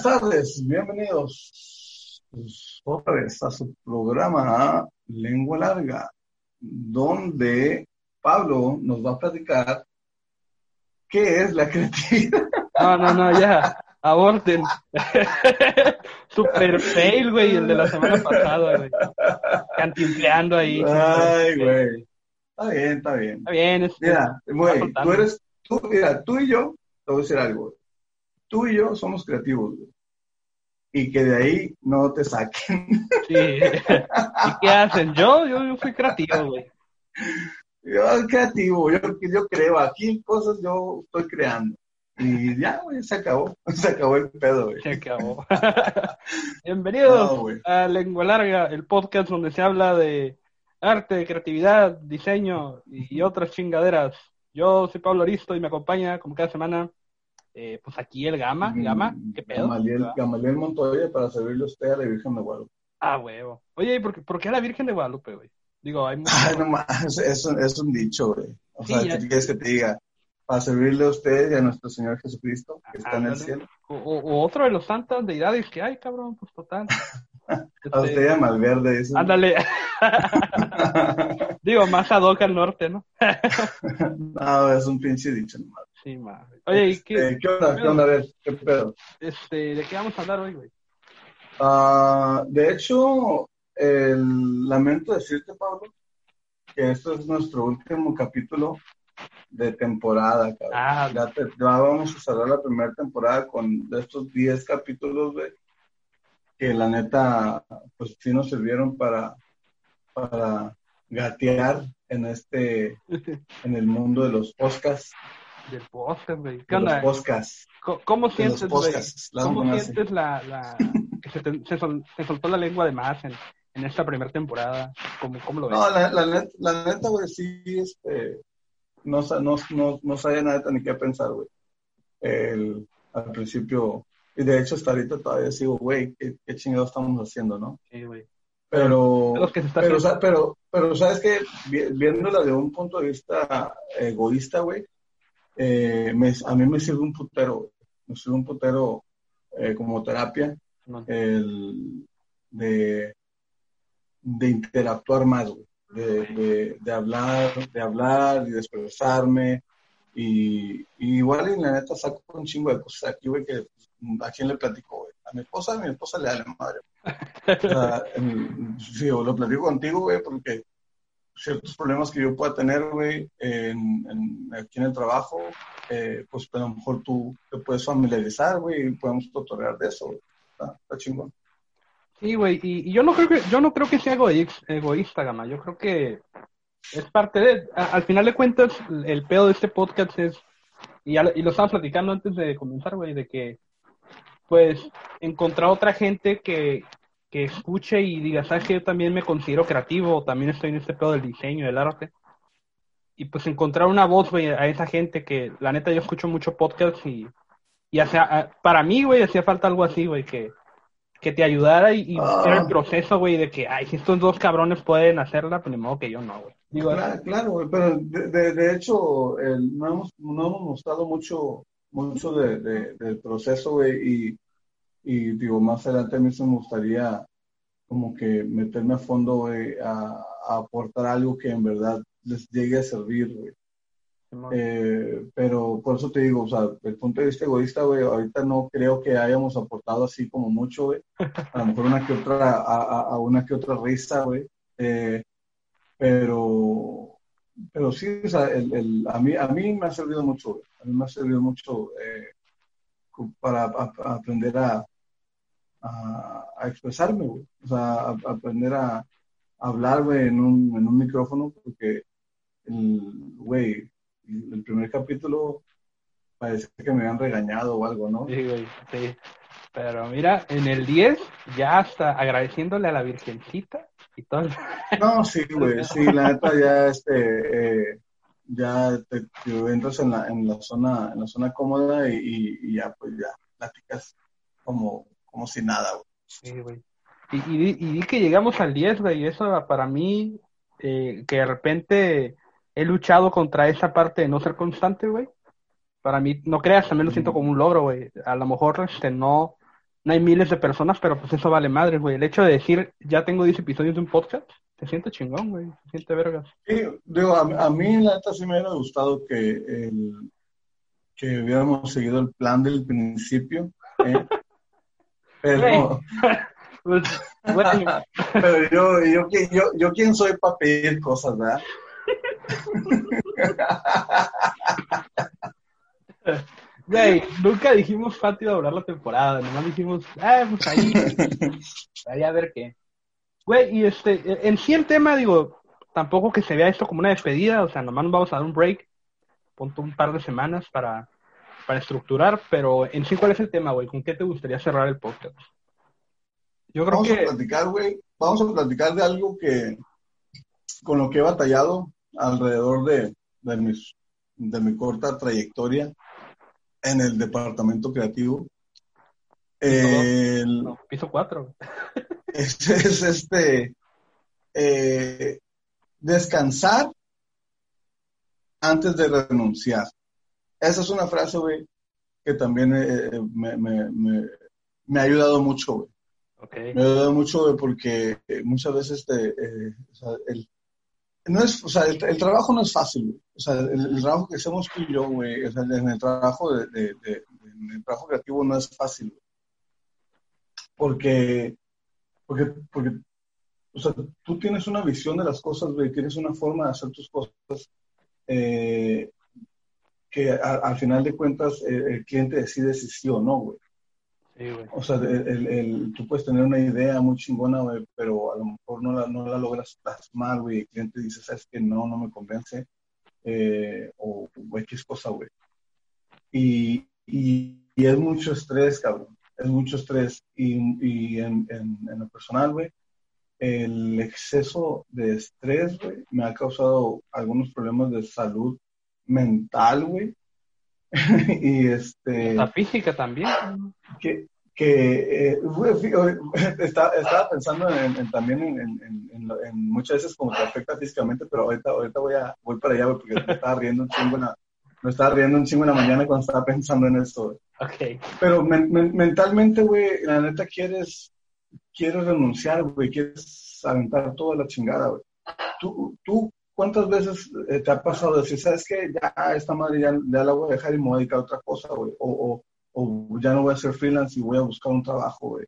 Buenas tardes, bienvenidos otra vez a su programa Lengua Larga, donde Pablo nos va a platicar qué es la creatividad. No, no, no, ya, aborten. Super fail, güey, el de la semana pasada, güey. Cantimpleando ahí. Ay, güey. Está bien, está bien. Está bien, es Mira, güey, tú eres, tú, mira, tú y yo, te voy a decir algo. Tú y yo somos creativos, güey. Y que de ahí no te saquen. Sí. ¿Y qué hacen? Yo, yo, yo fui creativo, güey. Yo creativo, yo, yo creo, aquí cosas yo estoy creando. Y ya, güey, se acabó. Se acabó el pedo, güey. Se acabó. Bienvenidos No, a Lengua Larga, el podcast donde se habla de arte, creatividad, diseño y otras chingaderas. Yo soy Pablo Aristo y me acompaña como cada semana, eh, pues aquí el Gama. Gama, ¿qué pedo? Gamaliel, Gamaliel Montoya para servirle a usted a la Virgen de Guadalupe. Ah, huevo. Oye, ¿y por, qué- por qué a la Virgen de Guadalupe, güey? Digo, hay muchos... Ay, no más, es, un- es un dicho, güey. O sea, ¿qué quieres que te diga? Para servirle a usted y a nuestro Señor Jesucristo, que está en el cielo. O, otro de los santas deidades que hay, cabrón, pues total. A Este, usted y a Malverde, dice. Ándale. Digo, más ad hoc al norte, ¿no? no, es un pinche dicho nomás. Sí, madre. Oye, ¿y qué, Este, ¿qué onda? ¿Qué onda? A ver, ¿qué pedo? este, ¿de qué vamos a hablar hoy, güey? Ah, de hecho, el- lamento decirte, Pablo, que esto es nuestro último capítulo de temporada, cabrón. Ah. ya, te- ya vamos a cerrar la primera temporada con de estos 10 capítulos, güey, que la neta, pues sí nos sirvieron para, para gatear en este, en el mundo de los podcasts, Del podcast, güey. ¿Qué onda? ¿Cómo los sientes, güey? ¿Cómo sientes la, la... que se, te- se sol- se soltó la lengua de más en, en esta primera temporada? ¿Cómo, cómo lo ves? No, la, la, la neta, güey, sí, este, no, no, no, no sabía nada ni qué pensar, güey. El- Al principio, y de hecho hasta ahorita todavía sigo, güey, ¿qué, qué chingados estamos haciendo, no? Sí, güey. Pero, los que se está pero, pero, pero, ¿sabes qué? Vi- Viéndola de un punto de vista egoísta, güey, eh, me- a mí me sirve un putero. Me sirve un putero eh, como terapia, No, el de, de interactuar más, güey. De, de, de hablar, de hablar y de expresarme. Y, y igual, y la neta, saco un chingo de cosas aquí, güey, que a quién le platico, güey. A mi esposa, a mi esposa le da la madre. O sea, en- sí, o lo platico contigo, güey, porque ciertos problemas que yo pueda tener, güey, en, aquí en el trabajo, eh, pues a lo mejor tú te puedes familiarizar, güey, y podemos cotorrear de eso, güey. Está, chingón. Sí, güey, y, yo no creo que yo no creo que sea egoísta, Gama. Yo creo que es parte de, al final de cuentas, el pedo de este podcast es, y, ya lo- y lo estaba platicando antes de comenzar, güey, de que, pues, encontrar otra gente que, que escuche y diga, sabes que yo también me considero creativo, también estoy en este pedo del diseño, del arte. Y pues encontrar una voz, güey, a esa gente que, la neta, yo escucho mucho podcast y, y hacia, a- para mí, güey, hacía falta algo así, güey, que, que te ayudara y, y Ah. era el proceso, güey, de que, ay, si estos dos cabrones pueden hacerla, pues ni modo que yo no, güey. Digo, Claro, claro, güey, pero de, de, de hecho, el- no, hemos, no hemos mostrado mucho, mucho de, de- del proceso, güey, y, y digo, más adelante a mí sí me gustaría como que meterme a fondo, a, a aportar algo que en verdad les llegue a servir, güey. Eh, pero por eso te digo, o sea, desde el punto de vista egoísta, güey, ahorita no creo que hayamos aportado así como mucho, güey. A lo mejor una que otra, a, a- a una que otra risa, güey. Eh, pero, pero sí, o sea, el, el- a mí, a mí me ha servido mucho, güey. A mí me ha servido mucho eh, para aprender a, a, a expresarme, güey. O sea, a, a aprender a, hablar, güey, en un, en un micrófono, porque el, güey, el primer capítulo parece que me habían regañado o algo, ¿no? Sí, güey, sí. Pero mira, en el 10, ya hasta agradeciéndole a la Virgencita y todo. el- No, sí, güey, sí, la neta ya, este, eh, ya te, te entras en la, en la zona, en la zona cómoda y, y- y ya, pues ya, platicas como, como si nada, güey. Sí, güey. Y, y, y di que llegamos al 10, güey, y eso para mí, eh, que de repente he luchado contra esa parte de no ser constante, güey. para mí, no creas, también lo siento como un logro, güey. A lo mejor este, no, no hay miles de personas, pero pues eso vale madre, güey. El hecho de decir, ya tengo 10 episodios de un podcast, se siente chingón, güey. Se siente vergas. Sí, digo, a, a mí la neta sí me hubiera gustado que, el, que hubiéramos seguido el plan del principio. ¿eh? Pero, bueno, pero yo, yo, yo, yo, quién soy para pedir cosas, ¿verdad? güey, nunca dijimos a durar la temporada, nomás dijimos, ah, pues ahí, ahí a ver qué. Güey, y este, en sí el tema, digo, tampoco que se vea esto como una despedida, o sea, nomás nos vamos a dar un break, punto un par de semanas para, para estructurar, pero en sí, ¿cuál es el tema, güey? ¿Con qué te gustaría cerrar el podcast? Yo creo vamos que... a platicar, güey, vamos a platicar de algo que, con lo que he batallado alrededor de, de, mis, de mi corta trayectoria en el departamento creativo. El, no, piso 4. Es, es, este eh, descansar antes de renunciar. Esa es una frase, güey, que también eh, me, me, me, me, ha ayudado mucho, güey. Okay. Me ha ayudado mucho, güey, porque muchas veces te, eh, o sea, el, no es, o sea, el, el, trabajo no es fácil, güey. O sea, el, el, trabajo que hacemos tú y yo, güey, o sea, en el trabajo de, de, de, en el trabajo creativo no es fácil, güey. Porque, porque, porque, o sea, tú tienes una visión de las cosas, güey, tienes una forma de hacer tus cosas, eh, que a, al final de cuentas el, el cliente decide si sí o no, güey. Sí, güey. O sea, el, el, tú puedes tener una idea muy chingona, güey, pero a lo mejor no la, no la logras plasmar, güey. El cliente dice, sabes que no, no me convence. Eh, o, o X cosa, güey. Y, y, y, es mucho estrés, cabrón. Es mucho estrés. Y, y en, en, en, lo personal, güey, el exceso de estrés, güey, me ha causado algunos problemas de salud mental, güey. y este... La física también. Que, que eh, estaba, estaba, pensando en, en también en, en, muchas veces como te afecta físicamente, pero ahorita, ahorita voy, a, voy para allá güey, porque me estaba riendo un chingo en la, me estaba riendo un chingo en la mañana cuando estaba pensando en esto. Güey. Okay. Pero men, men, mentalmente, güey, la neta quieres, quieres renunciar, güey, quieres aventar toda la chingada, güey. Tú, tú ¿cuántas veces eh, te ha pasado decir, sabes qué, ya esta madre ya, la voy a dejar y me voy a dedicar a otra cosa, güey? O, o, ya no voy a ser freelance y voy a buscar un trabajo, güey.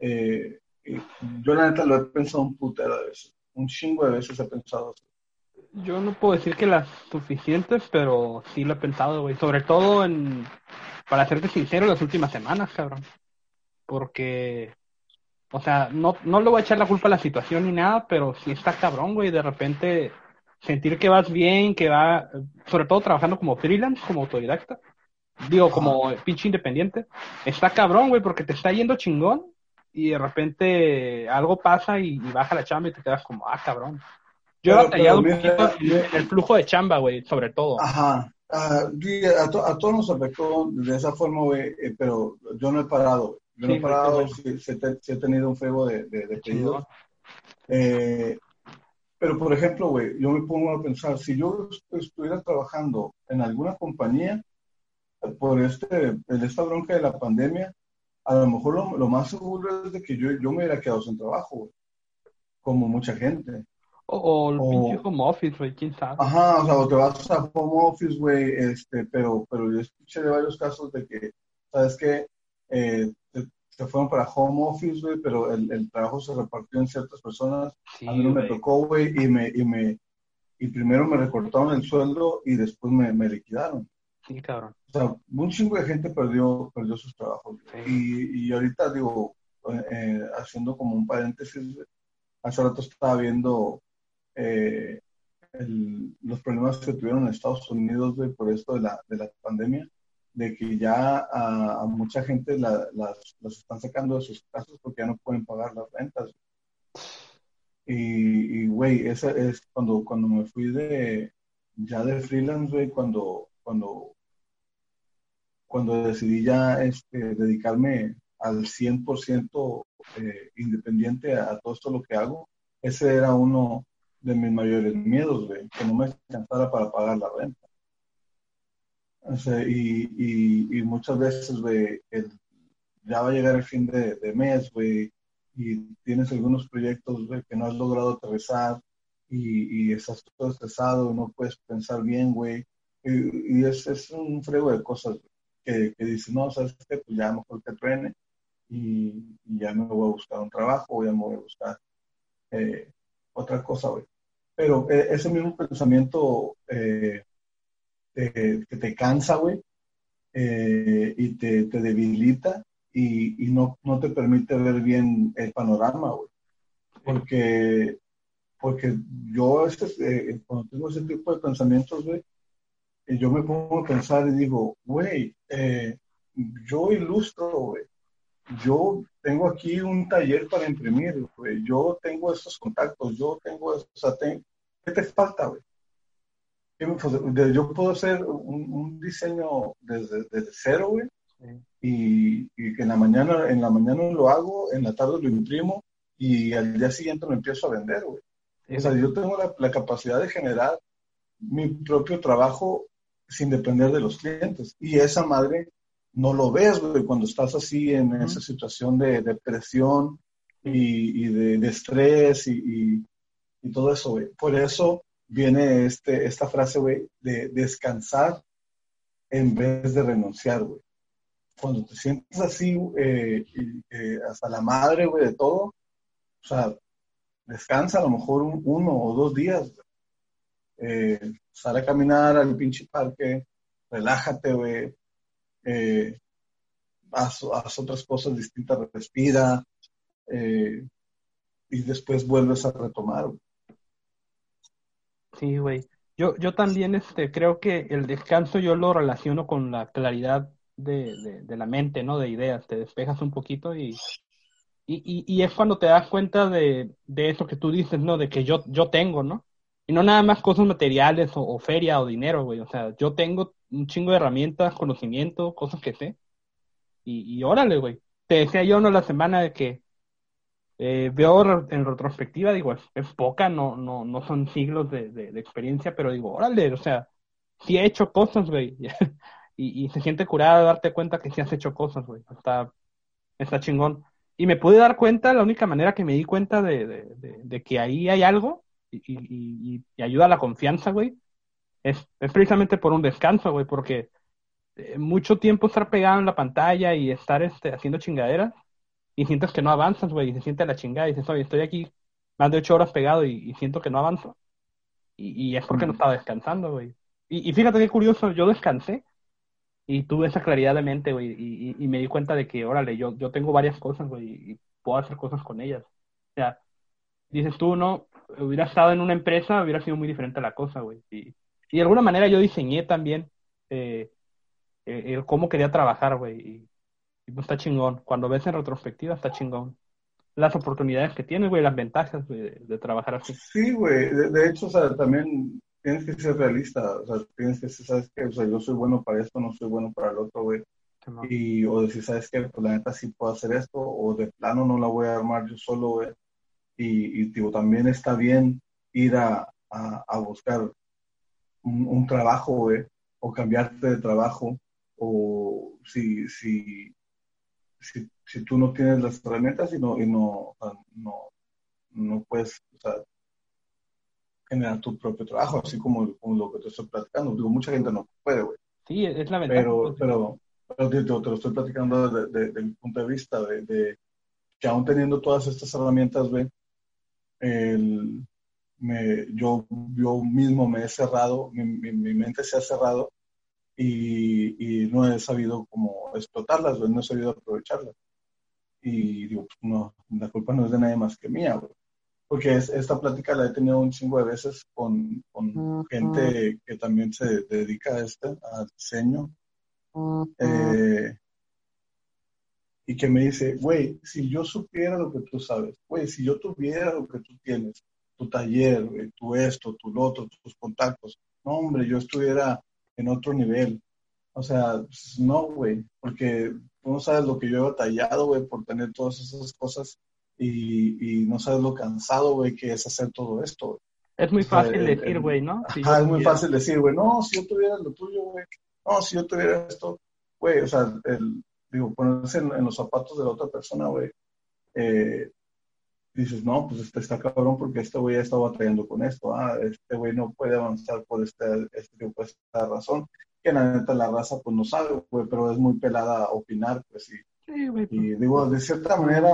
Eh, yo la neta lo he pensado un putero de veces. Un chingo de veces he pensado así. Yo no puedo decir que las suficientes, pero sí lo he pensado, güey. Sobre todo en, para serte sincero, las últimas semanas, cabrón. Porque o sea, no, no le voy a echar la culpa a la situación ni nada, pero sí está cabrón, güey. De repente sentir que vas bien, que va, sobre todo trabajando como freelance, como autodidacta, digo, como pinche independiente, está cabrón, güey, porque te está yendo chingón y de repente algo pasa y, y baja la chamba y te quedas como, ah, cabrón. Yo he batallado un poquito en el flujo de chamba, güey, sobre todo. Ajá. Uh, a, to, a, todos nos afectó de esa forma, güey, eh, pero yo no he parado, Yo no he parado, sí, sí, he tenido un fuego de, de, de pedidos. Eh, pero, por ejemplo, güey, yo me pongo a pensar, si yo estuviera trabajando en alguna compañía por este, esta bronca de la pandemia, a lo mejor lo, lo más seguro es de que yo, yo me hubiera quedado sin trabajo, güey, como mucha gente. O, o el o, pinche home office, güey, quién sabe. Ajá, o sea, o te vas a home office, güey, este, pero, pero yo escuché de varios casos de que, ¿sabes qué? Eh, te, se fueron para home office, güey, pero el, el, trabajo se repartió en ciertas personas. Sí, a mí no me tocó, güey, y me, y me, y primero me recortaron el sueldo y después me, me liquidaron. Sí, cabrón. O sea, un chingo de gente perdió, perdió sus trabajos. Sí. Y, y ahorita, digo, eh, haciendo como un paréntesis, hace rato estaba viendo eh, el, los problemas que tuvieron en Estados Unidos, güey, por esto de la, de la pandemia de que ya a, mucha gente la, las, las, están sacando de sus casas porque ya no pueden pagar las rentas. Y, güey, esa es cuando, cuando me fui de ya de freelance, güey, cuando, cuando, cuando decidí ya este, dedicarme al 100% eh, independiente a, a, todo esto lo que hago, ese era uno de mis mayores miedos, güey, que no me alcanzara para pagar la renta. Y, y, muchas veces, güey, ya va a llegar el fin de, de mes, güey, y tienes algunos proyectos, güey, que no has logrado aterrizar y, y estás todo estresado, no puedes pensar bien, güey. Y, es, es, un frego de cosas que, que dices, no, ¿sabes qué? Pues ya mejor que truene y, ya me voy a buscar un trabajo ya me voy a buscar eh, otra cosa, güey. Pero eh, ese mismo pensamiento eh, que te cansa, güey, y te, te debilita y, y, no, no te permite ver bien el panorama, güey. Porque porque yo este, eh, cuando tengo ese tipo de pensamientos, güey, eh, yo me pongo a pensar y digo, güey, eh, yo ilustro, güey. Yo tengo aquí un taller para imprimir, güey. Yo tengo estos contactos, yo tengo, o sea, ¿qué te falta, güey? Yo puedo hacer un, diseño desde, desde cero, güey, y, y, que en la mañana, en la mañana lo hago, en la tarde lo imprimo y al día siguiente lo empiezo a vender, güey. O sea, yo tengo la, capacidad de generar mi propio trabajo sin depender de los clientes. Y esa madre no lo ves, güey, cuando estás así en esa situación de depresión y, de, estrés y, todo eso, güey. Por eso viene este, esta frase, güey, de descansar en vez de renunciar, güey. Cuando te sientes así, eh, eh, hasta la madre, güey, de todo, o sea, descansa a lo mejor uno o dos días. Eh, sale a caminar al pinche parque, relájate, güey. Eh, haz, otras cosas distintas, respira. Y después vuelves a retomar. Sí, güey. Yo, yo también este, creo que el descanso yo lo relaciono con la claridad de, de la mente, ¿no? De ideas. Te despejas un poquito y y, y, es cuando te das cuenta de, de, eso que tú dices, ¿no? De que yo, yo tengo, ¿no? Y no nada más cosas materiales o, feria o dinero, güey. O sea, yo tengo un chingo de herramientas, conocimiento, cosas que sé. Y, y órale, güey. Te decía yo, ¿no? La semana de que eh, veo en retrospectiva, digo, es, poca, no, no, no son siglos de, de, experiencia, pero digo, órale, o sea, sí he hecho cosas, güey. y, y se siente curada de darte cuenta que sí has hecho cosas, güey. Está, está chingón. Y me pude dar cuenta, la única manera que me di cuenta de, que ahí hay algo y, ayuda a la confianza, güey, es, precisamente por un descanso, güey, porque eh, mucho tiempo estar pegado en la pantalla y estar este, haciendo chingaderas y sientes que no avanzas, güey, y se siente la chingada y dices, oye, estoy aquí más de ocho horas pegado y, siento que no avanzo. Y, es porque no estaba descansando, güey. Y, y fíjate qué curioso, yo descansé y tuve esa claridad de mente, güey, y, me di cuenta de que, órale, yo, yo tengo varias cosas, güey, y puedo hacer cosas con ellas. O sea, dices tú, no, hubiera estado en una empresa, hubiera sido muy diferente la cosa, güey. Y, de alguna manera yo diseñé también eh, eh cómo quería trabajar, güey, y, pues está chingón. Cuando ves en retrospectiva, está chingón. Las oportunidades que tienes, güey, las ventajas de, trabajar así. Sí, güey, de, de, hecho, o sea, también tienes que ser realista, o sea, tienes que ser, ¿sabes qué? O sea, yo soy bueno para esto, no soy bueno para el otro, güey. Y, o decir, ¿sabes qué? Pues la neta sí puedo hacer esto, o de plano no la voy a armar yo solo, güey. Y, y digo, también está bien ir a, a, buscar un, trabajo, güey, o cambiarte de trabajo, o si, si, si, si tú no tienes las herramientas y no, y no, no, no puedes, o sea, generar tu propio trabajo, así como, lo que te estoy platicando. Digo, mucha gente no puede, güey. Sí, es la ventaja. Pero, pues, pero, pero te, lo estoy platicando desde, mi punto de vista, de, que aún teniendo todas estas herramientas, güey, me, yo, yo mismo me he cerrado, mi, mi, mente se ha cerrado y, y, no he sabido cómo explotarlas, no he sabido aprovecharlas. Y digo, pues, no, la culpa no es de nadie más que mía, güey porque esta plática la he tenido un chingo de veces con, con gente que también se dedica a este, al diseño. Eh, y que me dice, güey, si yo supiera lo que tú sabes, güey, si yo tuviera lo que tú tienes, tu taller, güey, tu esto, tu lo otro, tus contactos, no, hombre, yo estuviera en otro nivel. O sea, pues, no, güey, porque tú no sabes lo que yo he batallado, güey, por tener todas esas cosas y, no sabes lo cansado, güey, que es hacer todo esto. Es muy fácil decir, güey, ¿no? es muy fácil decir, güey, no, si yo tuviera lo tuyo, güey, no, si yo tuviera esto, güey, o sea, el, digo, ponerse en, los zapatos de la otra persona, güey, eh, dices, no, pues este está cabrón porque este güey ya está batallando con esto, ah, este güey no puede avanzar por este, este, por esta razón, que la neta la raza pues no sabe, güey, pero es muy pelada a opinar, pues sí. y pues. digo, de cierta manera,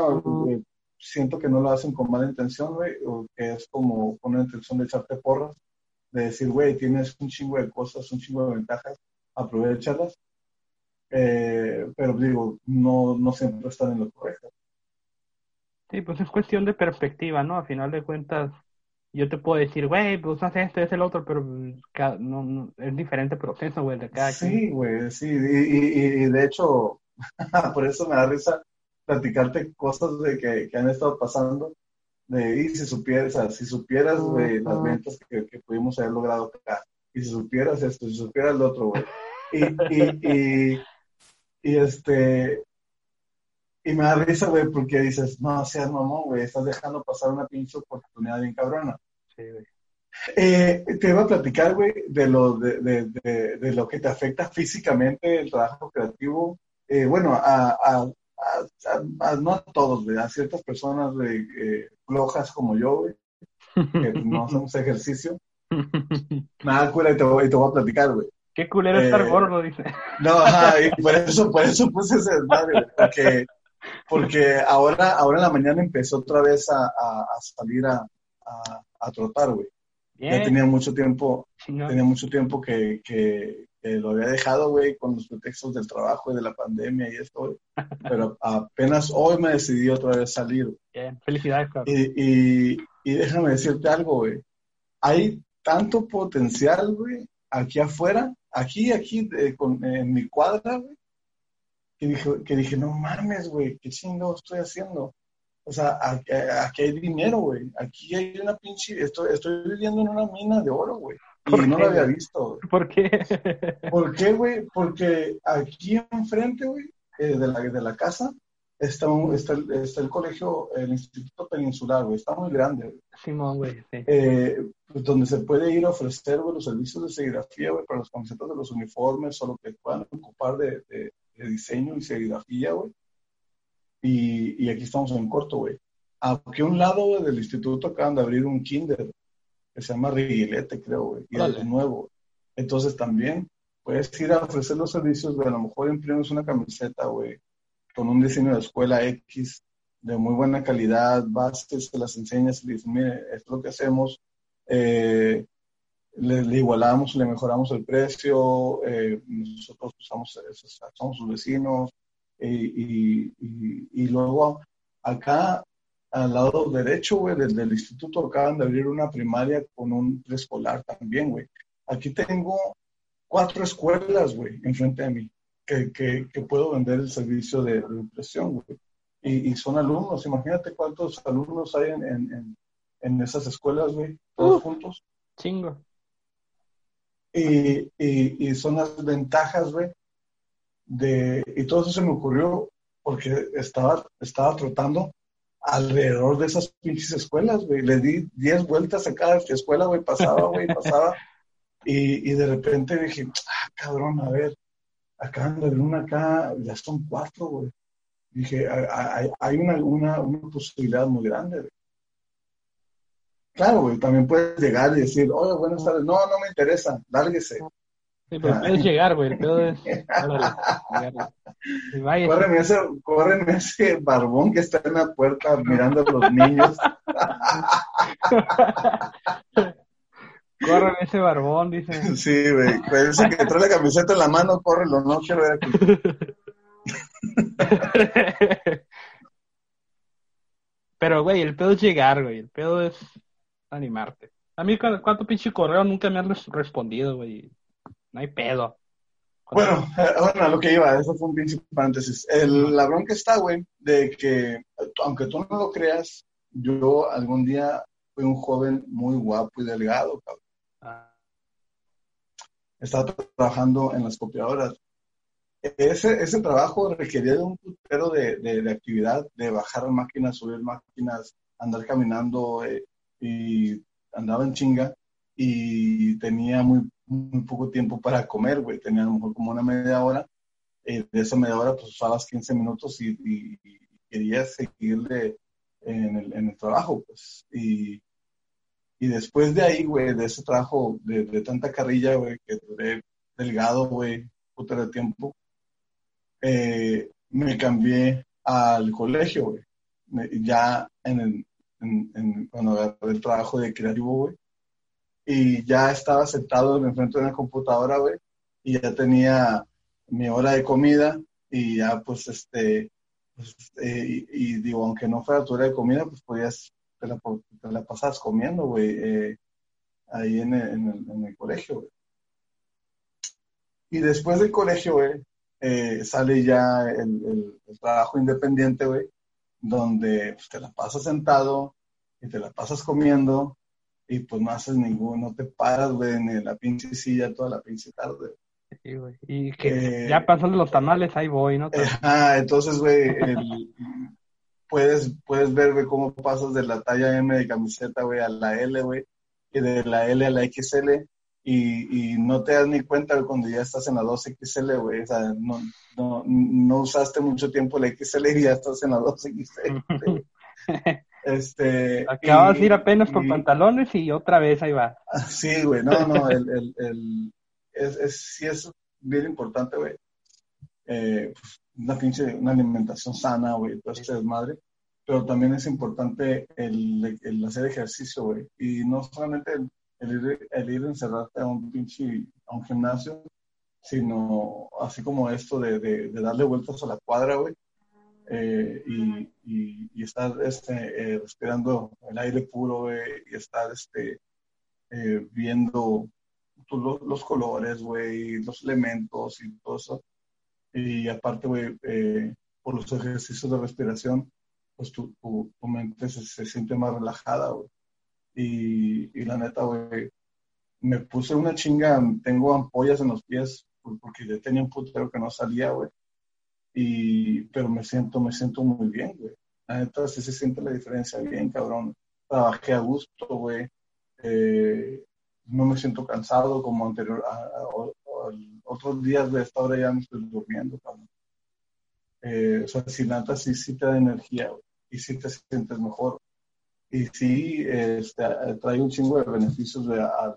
siento que no lo hacen con mala intención, güey, o que es como con una intención de echarte porras, de decir, güey, tienes un chingo de cosas, un chingo de ventajas, aprovecharlas, eh, pero digo, no, no siempre están en lo correcto. Sí, pues es cuestión de perspectiva, ¿no? A final de cuentas, yo te puedo decir, güey, pues haces esto, es el otro, pero no, no, es diferente proceso, güey, de cada Sí, güey, sí, y, y, de hecho, por eso me da risa platicarte cosas de que, que han estado pasando, de, y si supieras, o sea, si supieras, güey, las ventas que, que, pudimos haber logrado acá, y si supieras esto, si supieras lo otro, güey, y, y, y, y este, y me da risa, güey, porque dices, no seas mamón, güey, estás dejando pasar una pinche oportunidad bien cabrona. Sí, güey. Eh, te iba a platicar, güey, de lo, de, de, de, lo que te afecta físicamente el trabajo creativo. Eh, bueno, a, a, a, no a todos, güey, a ciertas personas güey, eh, flojas como yo, güey, que no hacemos ejercicio. Nada, cura, y te, y te voy a platicar, güey. Qué culero estar eh, gordo, dice. No, ajá, y por eso, por eso puse ese desmadre, porque porque ahora, ahora en la mañana empezó otra vez a, salir a, a, trotar, güey. Ya tenía mucho tiempo, tenía mucho tiempo que, que, lo había dejado, güey, con los pretextos del trabajo y de la pandemia y esto, güey. Pero apenas hoy me decidí otra vez salir. Bien, felicidades, cabrón. Y, y, y déjame decirte algo, güey. Hay tanto potencial, güey, aquí afuera, aquí, aquí, con, en mi cuadra, güey, que dije, que dije no mames, güey, qué chingo estoy haciendo. O sea, aquí, hay dinero, güey. Aquí hay una pinche. Estoy, estoy viviendo en una mina de oro, güey. Y no lo había visto. ¿Por qué? ¿Por qué, güey? Porque aquí enfrente, güey, eh, de, la, de la casa, está, está, está, el colegio, el Instituto Peninsular, güey. Está muy grande, güey. Simón, güey, sí. Eh, pues, donde se puede ir a ofrecer, güey, los servicios de serigrafía, güey, para los conceptos de los uniformes o lo que puedan ocupar de de diseño y serigrafía, güey. Y, y, aquí estamos en corto, güey. Aquí a un lado del instituto acaban de abrir un kinder que se llama Riguilete, creo, güey, y es nuevo. Entonces también puedes ir a ofrecer los servicios, güey, a lo mejor imprimes una camiseta, güey, con un diseño de escuela X de muy buena calidad, vas, te las enseñas y dices, mire, esto es lo que hacemos, eh, le, igualamos, le mejoramos el precio, eh, nosotros usamos, somos sus vecinos, y, y, luego acá al lado derecho, güey, desde el instituto acaban de abrir una primaria con un preescolar también, güey. Aquí tengo cuatro escuelas, güey, enfrente de mí, que, que, que puedo vender el servicio de, impresión, güey. Y, y, son alumnos, imagínate cuántos alumnos hay en, en, en esas escuelas, güey, todos juntos. Chingo. Y, y, son las ventajas, güey, de, y todo eso se me ocurrió porque estaba, estaba trotando alrededor de esas pinches escuelas, güey. Le di 10 vueltas a cada escuela, güey, pasaba, güey, pasaba. Y, y, de repente dije, ah, cabrón, a ver, acaban de una acá, ya son cuatro, güey. Dije, hay, hay una, una, una, posibilidad muy grande, güey. Claro, güey, también puedes llegar y decir, hola, buenas tardes. No, no me interesa, lárguese. Sí, pero puedes llegar, güey. El pedo es. córreme, ese, córreme ese barbón que está en la puerta mirando a los niños. córreme ese barbón, dice. Sí, güey. Pues ese que trae la camiseta en la mano, córrelo, no quiero ver aquí. Pero, güey, el pedo es llegar, güey. El pedo es animarte. A mí, ¿cuánto pinche correo nunca me han respondido, güey? No hay pedo. Bueno, bueno, a lo que iba, eso fue un pinche paréntesis. El, la bronca está, güey, de que, aunque tú no lo creas, yo algún día fui un joven muy guapo y delgado, cabrón. Ah. Estaba trabajando en las copiadoras. Ese, ese trabajo requería de un putero de, de, actividad, de bajar máquinas, subir máquinas, andar caminando, eh, y andaba en chinga. y tenía muy, muy poco tiempo para comer, güey. Tenía a lo mejor como una media hora. Eh, de esa media hora, pues usabas 15 minutos y, y, querías seguirle en el, en el trabajo, pues. Y, y después de ahí, güey, de ese trabajo de, de tanta carrilla, güey, que duré delgado, güey, puta de tiempo, eh, me cambié al colegio, güey. Ya en el, en, cuando agarré el trabajo de creativo, güey. Y ya estaba sentado en frente de una computadora, güey. Y ya tenía mi hora de comida. Y ya, pues, este, pues, eh, y, digo, aunque no fuera tu hora de comida, pues podías, te la, te la pasabas comiendo, güey, eh, ahí en el, en, el, en el, colegio, güey. Y después del colegio, güey, eh, sale ya el, el, trabajo independiente, güey, donde pues, te la pasas sentado y te la pasas comiendo y pues no haces ninguno, no te paras, güey, en la pinche silla toda la pinche tarde. Sí, güey. Y que eh, ya pasan los tamales, ahí voy, ¿no? Ah, entonces, güey, puedes, puedes ver, güey, cómo pasas de la talla M de camiseta, güey, a la L, güey, y de la L a la XL, y, y no te das ni cuenta cuando ya estás en la 2XL, güey. O sea, no, no, no usaste mucho tiempo la XL y ya estás en la 2XL. este, Acabas de ir apenas por pantalones y otra vez ahí va. Sí, güey, no, no, el, el, el, es, es, sí es bien importante, güey. Eh, pues, una pinche, una alimentación sana, güey, todo este desmadre. Pero también es importante el, el hacer ejercicio, güey. Y no solamente el, el ir, el ir encerrarte a un pinche, a un gimnasio, sino así como esto de, de, darle vueltas a la cuadra, güey, eh, y, y, estar este, eh, respirando el aire puro, güey, y estar este, eh, viendo los, los, colores, güey, los elementos y todo eso. Y aparte, güey, por los ejercicios de respiración, pues tu, tu, tu mente se, se, siente más relajada, güey. Y, la neta, güey, me puse una chinga, tengo ampollas en los pies porque ya tenía un putero que no salía, güey. Y, pero me siento, me siento muy bien, güey. La neta, sí se siente la diferencia bien, cabrón. Trabajé a gusto, güey. Eh, no me siento cansado como anterior, otros días de esta hora ya me estoy durmiendo, cabrón. Eh, o sea, si neta sí, sí te da energía, güey. Y sí te sientes mejor y sí este, trae un chingo de beneficios a,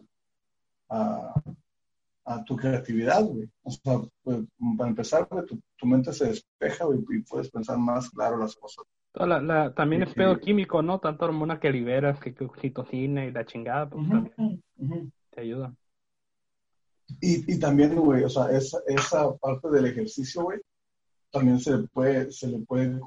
a, tu creatividad, güey. O sea, pues, para empezar, tu, mente se despeja y puedes pensar más claro las cosas. La, también es pedo químico, ¿no? Tanto hormona que liberas, que, oxitocina y la chingada, pues también te ayuda. Y, y también, güey, o sea, esa, esa parte del ejercicio, güey, también se le puede, se le puede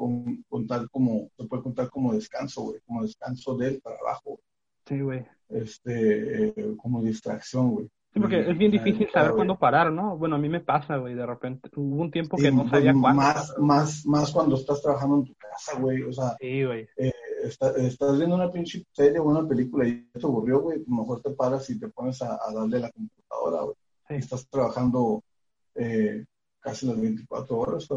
contar como, se puede contar como descanso, güey, como descanso del trabajo. Sí, güey. Este, eh, como distracción, güey. Sí, porque es bien difícil saber cuándo parar, ¿no? Bueno, a mí me pasa, güey, de repente, hubo un tiempo que no sabía cuándo. Más, más, más cuando estás trabajando en tu casa, güey, o sea. Sí, güey. Eh, estás viendo una pinche serie o una película y te aburrió, güey, lo mejor te paras y te pones a, darle a la computadora, güey. Sí. Estás trabajando eh, casi las 24 horas.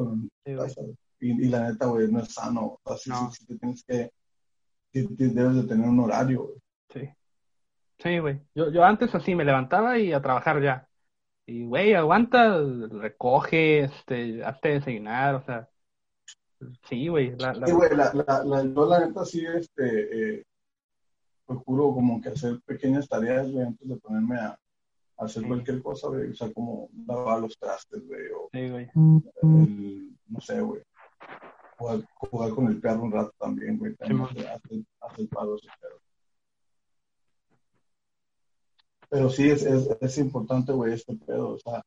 y, la neta, güey, no es sano. Así no. sí, te tienes que, debes de tener un horario, güey. Sí. Sí, güey. Yo, yo antes así me levantaba y a trabajar ya. Y, güey, aguanta, recoge, este, hazte desayunar, o sea. Sí, güey. La, Sí, güey, la, la, la, yo la neta sí, este, eh, procuro como que hacer pequeñas tareas, güey, antes de ponerme a, hacer cualquier cosa, güey. O sea, como lavar los trastes, güey. O sí, güey. no sé, güey. Jugar, jugar, con el perro un rato también, güey. También sí, hace, hace el ese perro. Pero sí es, es, es importante, güey, este pedo. O sea,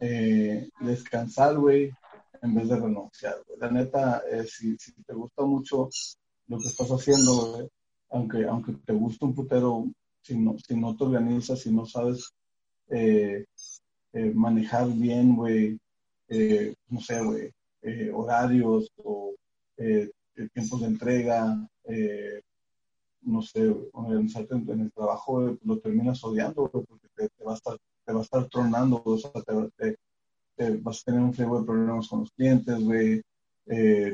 eh, descansar, güey, en vez de renunciar, güey. La neta, eh, si, si te gusta mucho lo que estás haciendo, güey, aunque, aunque te guste un putero si no, si no te organizas, si no sabes eh, eh, manejar bien, güey, eh, no sé, güey, horarios o tiempos de entrega, no sé, organizarte en, el trabajo, lo terminas odiando, güey, porque te, va a estar, te va a estar tronando, o sea, te, vas a tener un frío de problemas con los clientes, güey,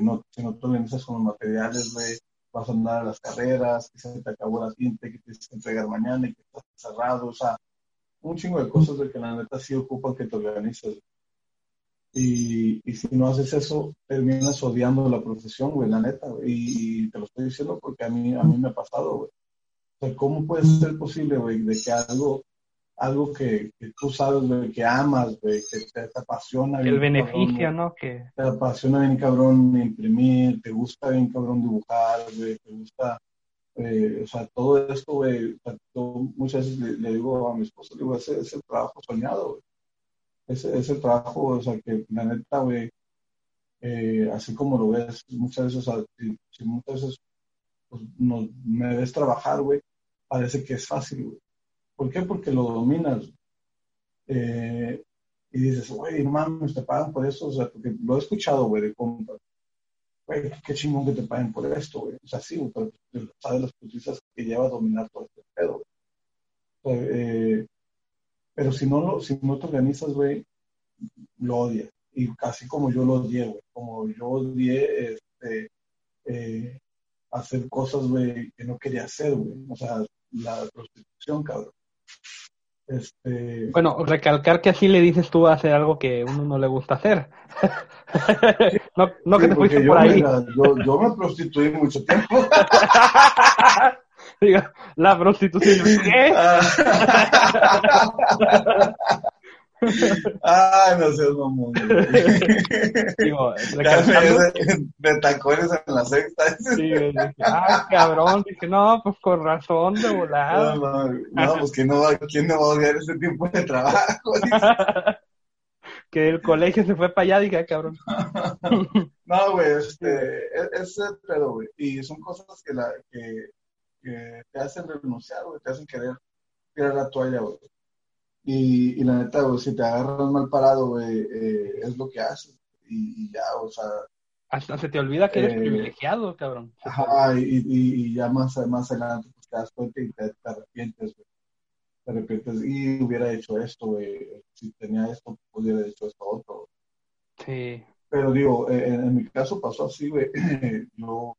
no, si no te organizas con los materiales, güey, vas a andar a las carreras, que se te acabó la tinta, que tienes que entregar mañana y que estás cerrado, o sea, un chingo de cosas de que la neta sí ocupan que te organices. Y, y si no haces eso, terminas odiando la profesión, güey, la neta, Y, te lo estoy diciendo porque a mí, a mí me ha pasado, güey. O sea, ¿cómo puede ser posible, güey, de que algo, algo que, que tú sabes, güey, que amas, güey, que te, apasiona. El beneficio, ¿no? Que... Te apasiona bien cabrón imprimir, te gusta bien cabrón dibujar, güey, te gusta, eh, o sea, todo esto, güey, muchas veces le, digo a mi esposa, digo, ese es el trabajo soñado, güey ese es el trabajo, o sea, que la neta, güey, eh, así como lo ves, muchas veces, o sea, si, muchas veces pues, no, me ves trabajar, güey, parece que es fácil, güey. ¿Por qué? Porque lo dominas. Eh, y dices, güey, no mames, te pagan por eso, o sea, porque lo he escuchado, güey, de compra. Güey, qué chingón que te paguen por esto, güey. O sea, sí, güey, pero sabes las putizas que lleva a dominar todo este pedo, güey. eh, pero si no, lo, si no te organizas, güey, lo odias. Y casi como yo lo odié, güey. Como yo odié este, eh, hacer cosas, güey, que no quería hacer, güey. O sea, la prostitución, cabrón. Este... Bueno, recalcar que así le dices tú a hacer algo que uno no le gusta hacer. no, no que te fuiste por ahí. yo, yo, me prostituí mucho tiempo. Diga, la prostitución. ¿Qué? Ay, no seas mamón. Digo, de tacones en la sexta. Sí, ah, cabrón. Dije, no, pues con razón de volar. No, no, pues que no, ¿quién no va a odiar ese tiempo de trabajo? que el colegio se fue para allá, dije, ah, cabrón. no, güey, este, es, es pedo, güey. Y son cosas que, la, que que te hacen renunciar, güey, te hacen querer tirar la toalla, güey. Y, y, la neta, güey, si te agarras mal parado, güey, eh, es lo que haces. Y, ya, o sea. Hasta se te olvida que eres eh, privilegiado, cabrón. Ajá, y, y, ya más, más adelante pues, te das cuenta y te, arrepientes, güey. Te arrepientes y hubiera hecho esto, güey. Si tenía esto, hubiera hecho esto otro. Sí. Pero digo, eh, en, mi caso pasó así, güey. Yo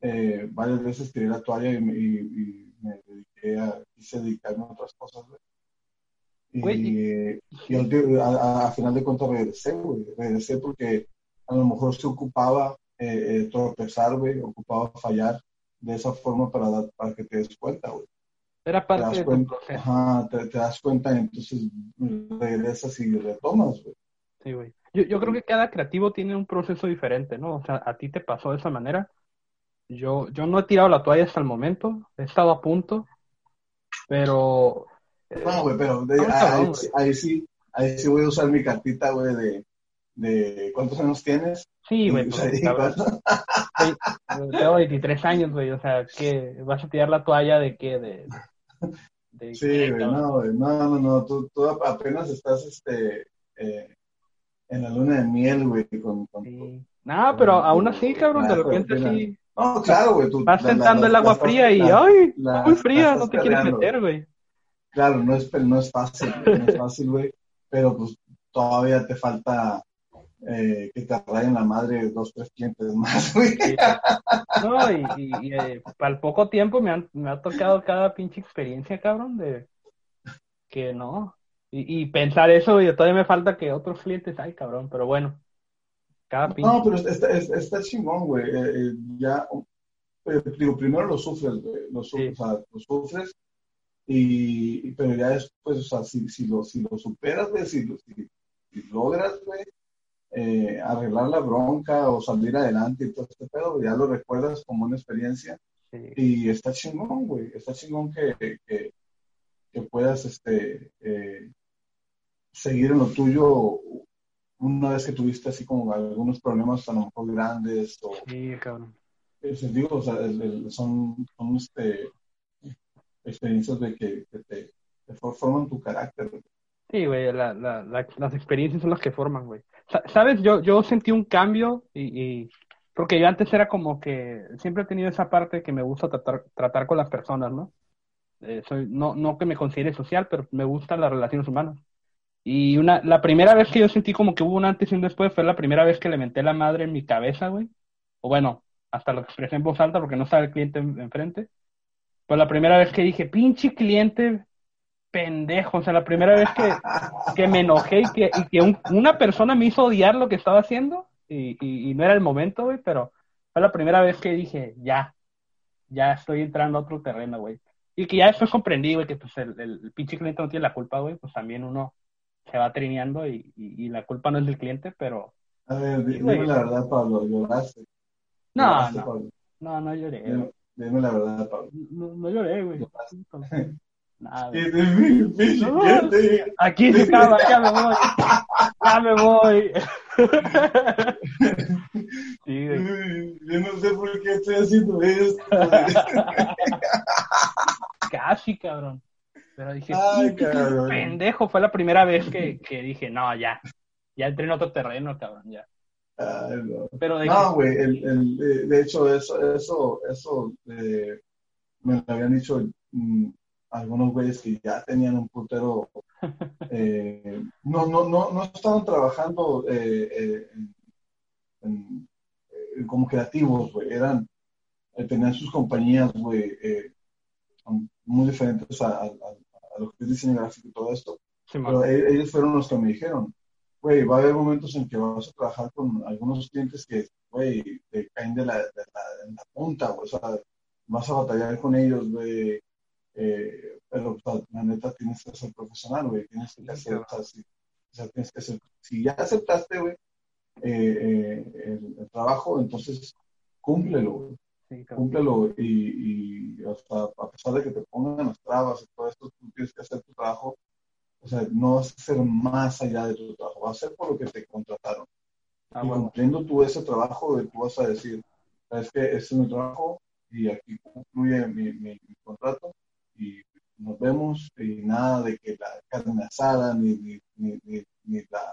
eh, varias veces tiré la toalla y, me dediqué a, quise dedicarme a otras cosas, Y, a, final de cuentas regresé, güey. Regresé porque a lo mejor se ocupaba eh, eh, tropezar, güey, ocupaba fallar de esa forma para, para que te des cuenta, güey. Era parte de cuenta, Ajá, te, das cuenta y entonces regresas y retomas, güey. Sí, güey. Yo, yo creo que cada creativo tiene un proceso diferente, ¿no? O sea, a ti te pasó de esa manera yo, yo no he tirado la toalla hasta el momento, he estado a punto, pero... No, güey, pero ahí, sí, ahí sí voy a usar mi cartita, güey, de, de ¿cuántos años tienes? Sí, güey, pues, tengo 23 años, güey, o sea, ¿qué? ¿Vas a tirar la toalla de qué? De, sí, güey, no, güey, no, no, no, tú, tú apenas estás, este, eh, en la luna de miel, güey, con... con No, pero aún así, cabrón, de repente sí no, claro, güey. Vas sentando el agua fría y, ay, muy fría, no te quieres meter, güey. Claro, no es, no es fácil, no es fácil, güey. Pero pues todavía te falta eh, que te rayen la madre dos, tres clientes más, güey. No, y, y, eh, al poco tiempo me, han, me ha tocado cada pinche experiencia, cabrón, de que no. Y, y pensar eso, y todavía me falta que otros clientes hay, cabrón, pero bueno. No, pero está, está, chingón, güey. Eh, eh, ya, eh, digo, primero lo sufres, güey. Lo, sufres, o sea, lo sufres, y, pero ya después, o sea, si, si, lo, si lo superas, güey, si, si, logras, güey, arreglar la bronca o salir adelante y todo este pedo, ya lo recuerdas como una experiencia. Y está chingón, güey. Está chingón que, que, que puedas este, seguir en lo tuyo una vez que tuviste así como algunos problemas a lo mejor grandes o... Sí, cabrón. digo, o sea, son, son este, experiencias de que, te, forman tu carácter. Sí, güey, la, la, las experiencias son las que forman, güey. Sabes, yo, yo sentí un cambio y, porque yo antes era como que siempre he tenido esa parte que me gusta tratar, tratar con las personas, ¿no? Eh, soy, no, no que me considere social, pero me gustan las relaciones humanas. Y una, la primera vez que yo sentí como que hubo un antes y un después fue la primera vez que le menté la madre en mi cabeza, güey. O bueno, hasta lo expresé en voz alta porque no estaba el cliente enfrente. Pues la primera vez que dije, pinche cliente pendejo, o sea, la primera vez que, que me enojé y que, y que una persona me hizo odiar lo que estaba haciendo y, y, no era el momento, güey, pero fue la primera vez que dije, ya, ya estoy entrando a otro terreno, güey. Y que ya después comprendí, güey, que pues el, el, pinche cliente no tiene la culpa, güey, pues también uno se va trineando y, y, la culpa no es del cliente, pero... A ver, dime la verdad, Pablo, lloraste. No, no, no, no lloré. Dime, la verdad, Pablo. No, no lloré, güey. Nada. No, aquí se acaba, ya me voy. Ya me voy. Sí, Yo no sé por qué estoy haciendo esto. Casi, cabrón. Pero dije, Ay, cabrón. pendejo, fue la primera vez que, que dije, no, ya. Ya entré en otro terreno, cabrón, ya. Pero de, no, güey, el, el, de hecho, eso, eso, eso eh, me lo habían dicho mm, algunos güeyes que ya tenían un putero, eh, no, no, no, no estaban trabajando eh, eh en, como creativos, güey, eran, eh, tenían sus compañías, güey, muy diferentes a, a, lo que es diseño gráfico y todo esto. Pero e, ellos fueron los que me dijeron, güey, va a haber momentos en que vas a trabajar con algunos clientes que, güey, te caen de la, de la, la punta, güey, o sea, vas a batallar con ellos, güey, eh, pero la neta tienes que ser profesional, güey, tienes que hacer, o sea, si, o sea, tienes que ser, si ya aceptaste, güey, eh, eh, el, trabajo, entonces cúmplelo, güey. Sí, cúmplelo y, y hasta a pesar de que te pongan las trabas y todo esto, tú tienes que hacer tu trabajo. O sea, no vas a hacer más allá de tu trabajo, vas a hacer por lo que te contrataron. Ah, y cumpliendo tú ese trabajo, tú vas a decir, es que este es mi trabajo y aquí concluye mi, mi contrato y nos vemos y nada de que la carne asada ni, ni, ni, ni, la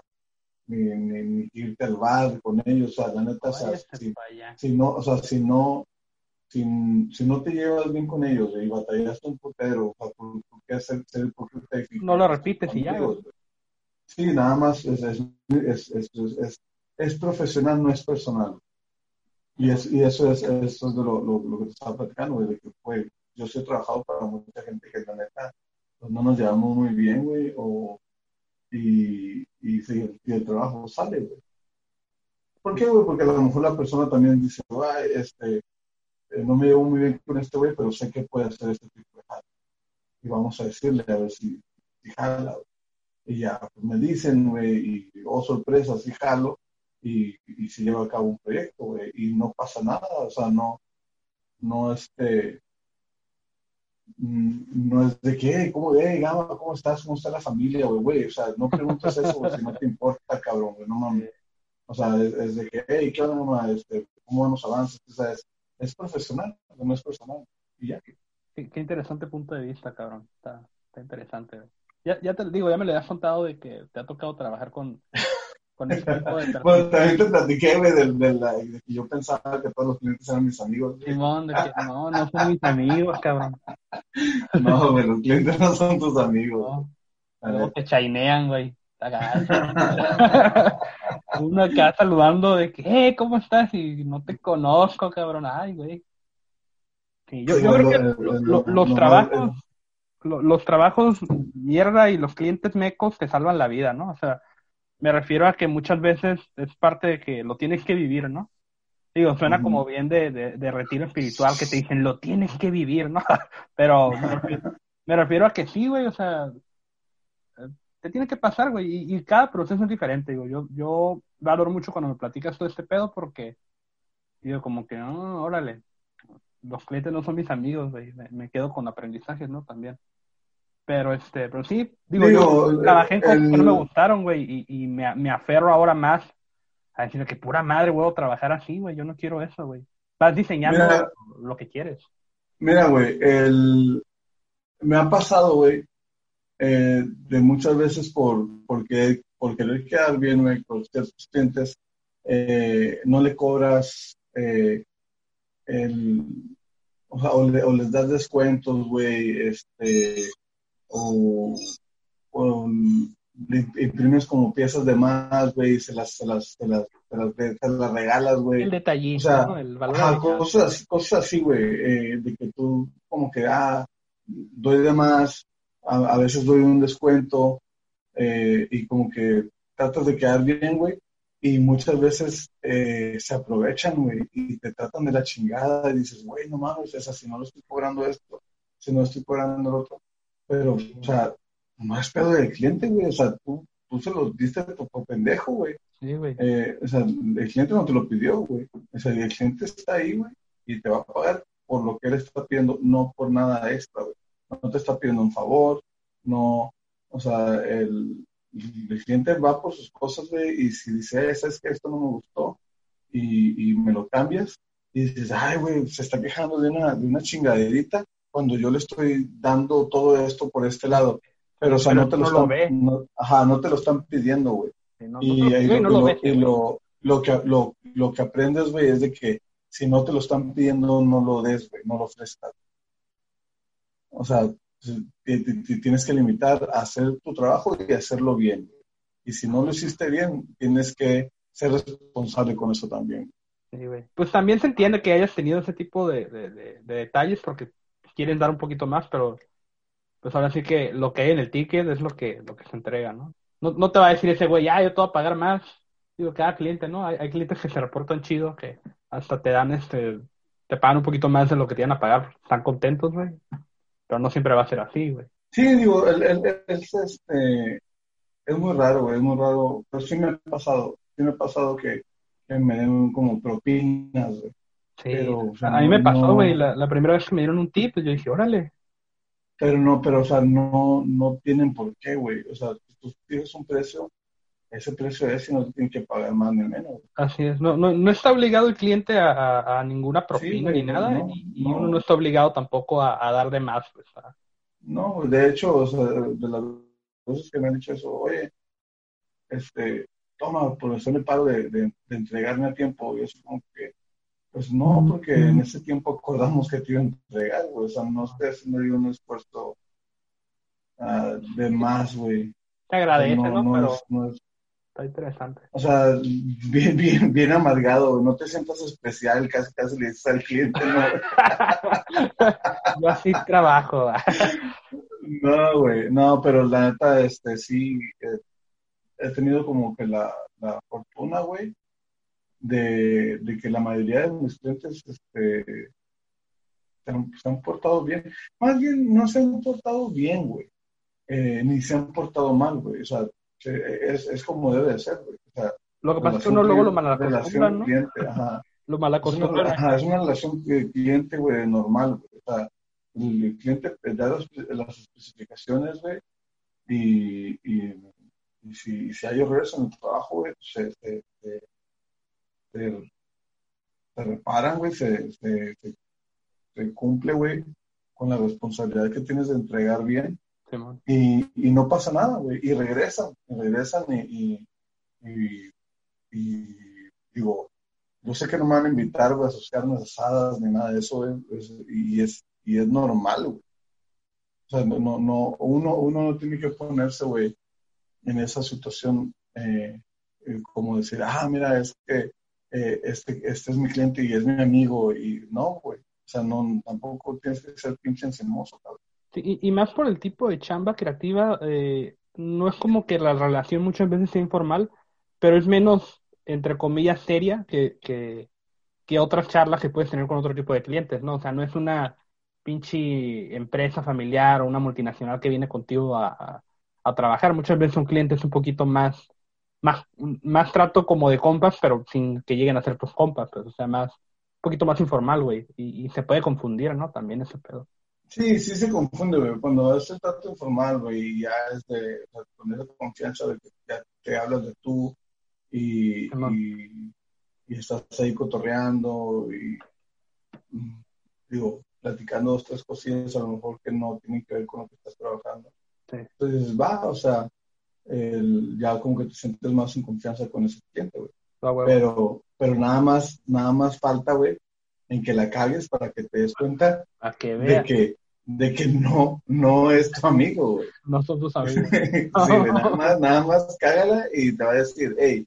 ni, ni, irte al bar con ellos, o sea, la neta, o sea, si, si, no, o sea, si no, si, si, no te llevas bien con ellos y batallaste un putero, o sea, ¿por, qué hacer, ser No lo repites y ya. Sí, nada más es, es, es, es, es profesional, no es personal. Y, es, y eso es, eso es de lo, lo, lo que te estaba platicando, de que fue yo sí he trabajado para mucha gente que la neta pues no nos llevamos muy bien, güey, o, y, y, y, el trabajo sale, güey. ¿Por qué, güey? Porque a lo mejor la persona también dice, Ay, este, eh, no me llevo muy bien con este güey, pero sé que puede hacer este tipo de jala. Y vamos a decirle a ver si, si jala. Y ya, pues me dicen, güey, y oh sorpresa, si jalo, y, y se lleva a cabo un proyecto, güey, y no pasa nada, o sea, no, no, este, Mm, no es de que, ¿cómo, hey, Gama, ¿cómo estás? ¿Cómo está la familia, güey? O sea, no preguntas eso, si no te importa, cabrón, güey, no mames. O sea, es, de que, hey, ¿qué onda, mamá? Este, ¿Cómo van los avances? Sea, es, es profesional, no es personal. Y ya. Qué, qué interesante punto de vista, cabrón. Está, está interesante. Ya, ya te digo, ya me le has contado de que te ha tocado trabajar con, con ese tipo de Bueno, también te platiqué, de, de, la, de, que yo pensaba que todos los clientes eran mis amigos. Simón, de que no, no son mis amigos, cabrón. No, güey, los clientes no son tus amigos. No. te chainean, güey. Uno acá saludando de que, eh, ¿cómo estás? Y no te conozco, cabrón. Ay, güey. Sí, yo, yo creo que los trabajos, los trabajos mierda y los clientes mecos te salvan la vida, ¿no? O sea, me refiero a que muchas veces es parte de que lo tienes que vivir, ¿no? Digo, suena como bien de, de, retiro espiritual que te dicen, lo tienes que vivir, ¿no? Pero me refiero, a que sí, güey, o sea, te tiene que pasar, güey, y, cada proceso es diferente, digo, yo, yo valoro mucho cuando me platicas todo este pedo porque, digo, como que, no, órale, los clientes no son mis amigos, güey, me, me quedo con aprendizajes, ¿no? También. Pero este, pero sí, digo, yo trabajé en cosas que no me gustaron, güey, y, y me, me, aferro ahora más a decir que pura madre, güey, trabajar así, güey, yo no quiero eso, güey. Vas diseñando lo que quieres. Mira, güey, el... me ha pasado, güey, eh, de muchas veces por, porque, por querer quedar bien, con ciertos clientes, eh, no le cobras eh, el, o, sea, o, o, les das descuentos, güey, este, o, imprimes como piezas de más, güey, y se las, se las, se las, se las, regalas, güey. El detallito, o sea, ¿no? El valor cosas, cosas así, güey, eh, de que tú como que, ah, doy de más, a, veces doy un descuento, eh, y como que tratas de quedar bien, güey, y muchas veces eh, se aprovechan, güey, y te tratan de la chingada, y dices, güey, no mames, es así, no lo estoy cobrando esto, si no estoy cobrando lo otro, pero, o sea, no es pedo del cliente, güey. O sea, tú, tú se lo diste por, pendejo, güey. Sí, güey. Eh, o sea, el cliente no te lo pidió, güey. O sea, el cliente está ahí, güey, y te va a pagar por lo que él está pidiendo, no por nada extra, güey. No te está pidiendo un favor, no, o sea, el, el cliente va por sus cosas, y si dice, es que esto no me gustó, y, y me lo cambias, y dices, ay, güey, se está quejando de una, de una chingaderita, cuando yo le estoy dando todo esto por este lado. Pero, o sea, no te lo, están, no, ajá, no te lo están pidiendo, güey. y, lo, lo, que, lo, lo que aprendes, güey, es de que si no te lo están pidiendo, no lo des, güey, no lo ofrezcas. O sea, tienes que limitar a hacer tu trabajo y hacerlo bien. Y si no lo hiciste bien, tienes que ser responsable con eso también. Sí, pues también se entiende que hayas tenido ese tipo de, de, de detalles porque quieren dar un poquito más, pero pues ahora sí que lo que hay en el ticket es lo que, lo que se entrega, ¿no? No, no te va a decir ese güey, ya, yo te voy a pagar más. Digo, cada cliente, ¿no? Hay, hay clientes que se reportan chido, que hasta te dan, este, te pagan un poquito más de lo que te iban a pagar. Están contentos, güey. Pero no siempre va a ser así, güey. Sí, digo, el, el, este, es muy raro, güey, es muy raro. Pero sí me ha pasado, sí me ha pasado que, me den como propinas, güey. Sí, a mí me pasó, güey, la, la, primera vez que me dieron un tip, pues yo dije, órale, pero no, pero, o sea, no, no tienen por qué, güey. O sea, tú tienes un precio, ese precio es y no tienen que pagar más ni menos. Así es, no, no, no está obligado el cliente a, a, ninguna propina ni nada, y, uno no está obligado tampoco a, dar de más, pues. No, de hecho, o sea, de las cosas que me han dicho eso, oye, este, toma, por eso me paro de, de, de entregarme a tiempo, y eso como que pues no, porque en ese tiempo acordamos que te iba a entregar, güey. O sea, no estoy haciendo yo un esfuerzo uh, de más, güey. Te agradece, ¿no? ¿no? Pero no es, está interesante. O sea, bien, bien, bien amargado, no te sientas especial, casi casi le dices al cliente, ¿no? yo así trabajo. no, güey, no, pero la neta, este, sí, eh, he tenido como que la, la fortuna, güey, de, que la mayoría de mis clientes este, se, han, portado bien. Más bien, no se han portado bien, güey. Eh, ni se han portado mal, güey. O sea, es, es como debe de ser, güey. O sea, lo que pasa es que uno luego lo malacostumbra, ¿no? Cliente, ajá. Lo malacostumbra. Es una, es una relación cliente, güey, normal, güey. O sea, el cliente da las, las especificaciones, güey, y, y, si, si, hay errores en el trabajo, güey, se, se, se, reparan, güey, se, se, se, cumple, güey, con la responsabilidad que tienes de entregar bien. Y, y, no pasa nada, güey, y regresan, y regresan y, y, digo, yo sé que no me van a invitar güey, a sus carnes asadas ni nada de eso, güey, y, es, y es normal, güey. O sea, no, no, uno, uno no tiene que ponerse, güey, en esa situación eh, eh, como decir, ah, mira, es que eh, este, este es mi cliente y es mi amigo, y no, güey. O sea, no, tampoco tienes que ser pinche encimoso, cabrón. Y, más por el tipo de chamba creativa, eh, no es como que la relación muchas veces sea informal, pero es menos, entre comillas, seria que, que, que otras charlas que puedes tener con otro tipo de clientes, ¿no? O sea, no es una pinche empresa familiar o una multinacional que viene contigo a, a, trabajar. Muchas veces son clientes un poquito más más, más trato como de compas, pero sin que lleguen a ser tus compas, pues, o sea, más, un poquito más informal, güey, y, se puede confundir, ¿no? También ese pedo. Sí, sí se confunde, güey, cuando es el trato informal, güey, y ya es de, con esa confianza de que ya te hablas de tú y, y, estás ahí cotorreando y, mm, digo, platicando dos, tres cosillas a lo mejor que no tienen que ver con lo que estás trabajando. Entonces, va, o sea, el, ya como que te sientes más en confianza con ese cliente, güey. Ah, pero, pero nada más, nada más falta, güey, en que la cagues para que te des cuenta que de que, de que no, no es tu amigo, güey. No son tus amigos. sí, nada más, nada más cágala y te va a decir, hey,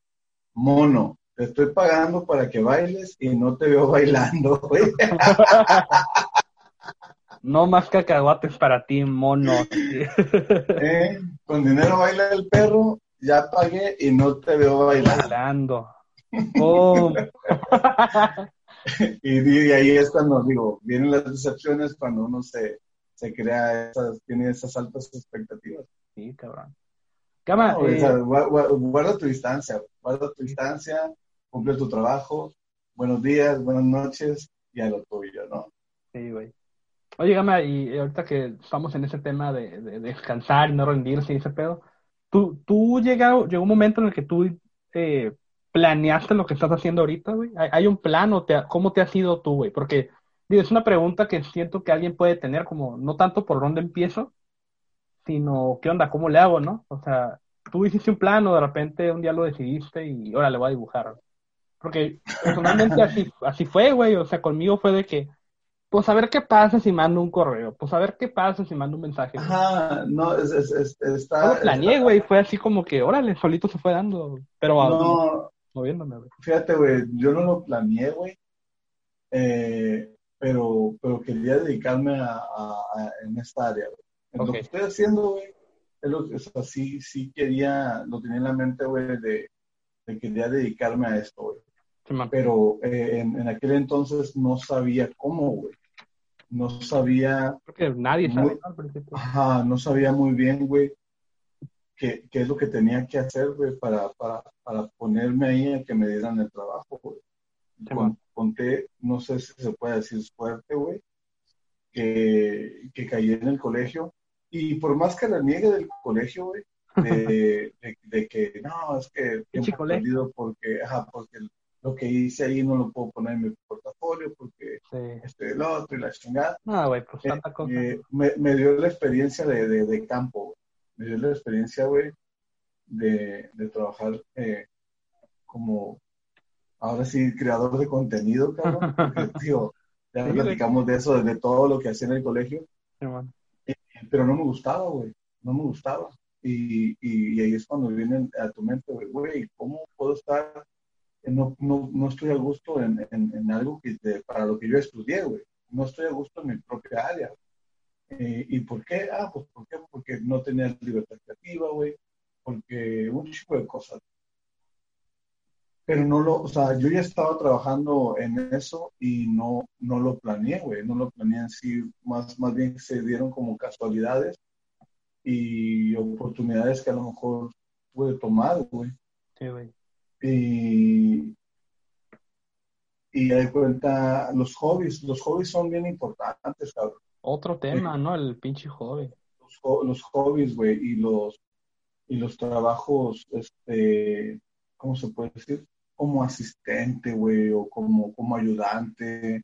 mono, te estoy pagando para que bailes y no te veo bailando, güey. No más cacahuates para ti, mono. Eh, Con dinero baila el perro, ya pagué y no te veo bailando. Bailando. ¡Pum! y, y ahí es cuando digo, vienen las decepciones cuando uno se, se crea esas, tiene esas altas expectativas. Sí, cabrón. Cama, No, o eh, sea, guarda tu distancia, guarda tu distancia, cumple tu trabajo, buenos días, buenas noches y a lo tuyo, ¿no? Sí, güey. Oye, Gama, y ahorita que estamos en ese tema de, de descansar y no rendirse y ese pedo, ¿tú, tú llegado, llegó un momento en el que tú eh, planeaste lo que estás haciendo ahorita, güey? ¿Hay, hay un plan o te, ha- cómo te has ido tú, güey? Porque, digo, es una pregunta que siento que alguien puede tener como, no tanto por dónde empiezo, sino, ¿qué onda? ¿Cómo le hago, no? O sea, tú hiciste un plan o de repente un día lo decidiste y ahora le voy a dibujar. Porque personalmente así, así fue, güey. O sea, conmigo fue de que, pues a ver qué pasa si mando un correo, pues a ver qué pasa si mando un mensaje. Ajá, no, es, es, es- está... No lo planeé, güey. Fue así como que, órale, solito se fue dando, pero ah, No, moviéndome, güey. fíjate, güey, yo no lo planeé, güey, eh, pero, pero quería dedicarme a, a- a- en esta área, güey. En Ok. Lo que estoy haciendo, güey, es lo que, o sea, sí, sí quería, lo tenía en la mente, güey, de, de quería dedicarme a esto, güey. Sí. Pero eh, en, en aquel entonces no sabía cómo, güey. No sabía, Creo que nadie sabe. Al principio. ajá, no sabía muy bien, güey, qué, qué es lo que tenía que hacer, güey, para, para, para ponerme ahí a que me dieran el trabajo, güey. Sí, Con- conté, no sé si se puede decir suerte, güey, que, que caí en el colegio. Y por más que la niegue del colegio, güey, de, de- de que no, es que tiempo perdido porque, ajá, porque lo que hice ahí no lo puedo poner en mi portafolio porque Sí. este, el otro y la chingada. Güey, pues Eh, tanta cosa. eh, me, me dio la experiencia de, de, de campo, güey. Me dio la experiencia, güey, de, de trabajar eh, como, ahora sí, creador de contenido, cabrón. Porque, tío, ya Sí, platicamos de eso, de todo lo que hacía en el colegio, Sí, man. pero no me gustaba, güey. No me gustaba. Y, y, y ahí es cuando viene a tu mente, güey, ¿cómo puedo estar? No, no, no estoy a gusto en, en, en algo que para lo que yo estudié, güey. No estoy a gusto en mi propia área. Eh, ¿Y por qué? Ah, pues ¿por qué? Porque no tenía libertad creativa, güey. Porque un chico de cosas. Pero no lo, o sea, yo ya estaba trabajando en eso y no, no lo planeé, güey. No lo planeé en sí. Más, más bien se dieron como casualidades y oportunidades que a lo mejor pude tomar, güey. Sí, güey. Y, y de cuenta, los hobbies, los hobbies son bien importantes, cabrón. Otro tema, ¿no? El pinche joven. Los, los hobbies, güey, y los, y los trabajos, este, ¿cómo se puede decir? Como asistente, güey, o como, como ayudante,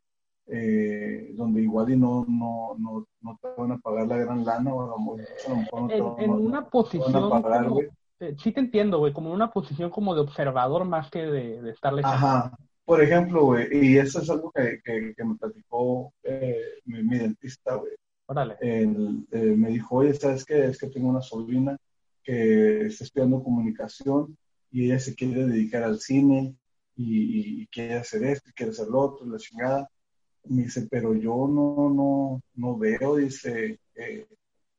eh, donde igual y no, no, no, no te van a pagar la gran lana, o a lo mejor, no te En, una no te van a posición pagar, como- güey. eh, sí te entiendo, güey, como una posición como de observador más que de, de estarle Ajá. Por ejemplo, güey, y eso es algo que, que, que me platicó eh, mi, mi dentista, güey. Órale. Él, eh, me dijo, oye, ¿sabes qué? Es que tengo una sobrina que está estudiando comunicación y ella se quiere dedicar al cine y, y quiere hacer esto, y quiere hacer lo otro, la chingada. Me dice, pero yo no, no, no veo, dice, eh,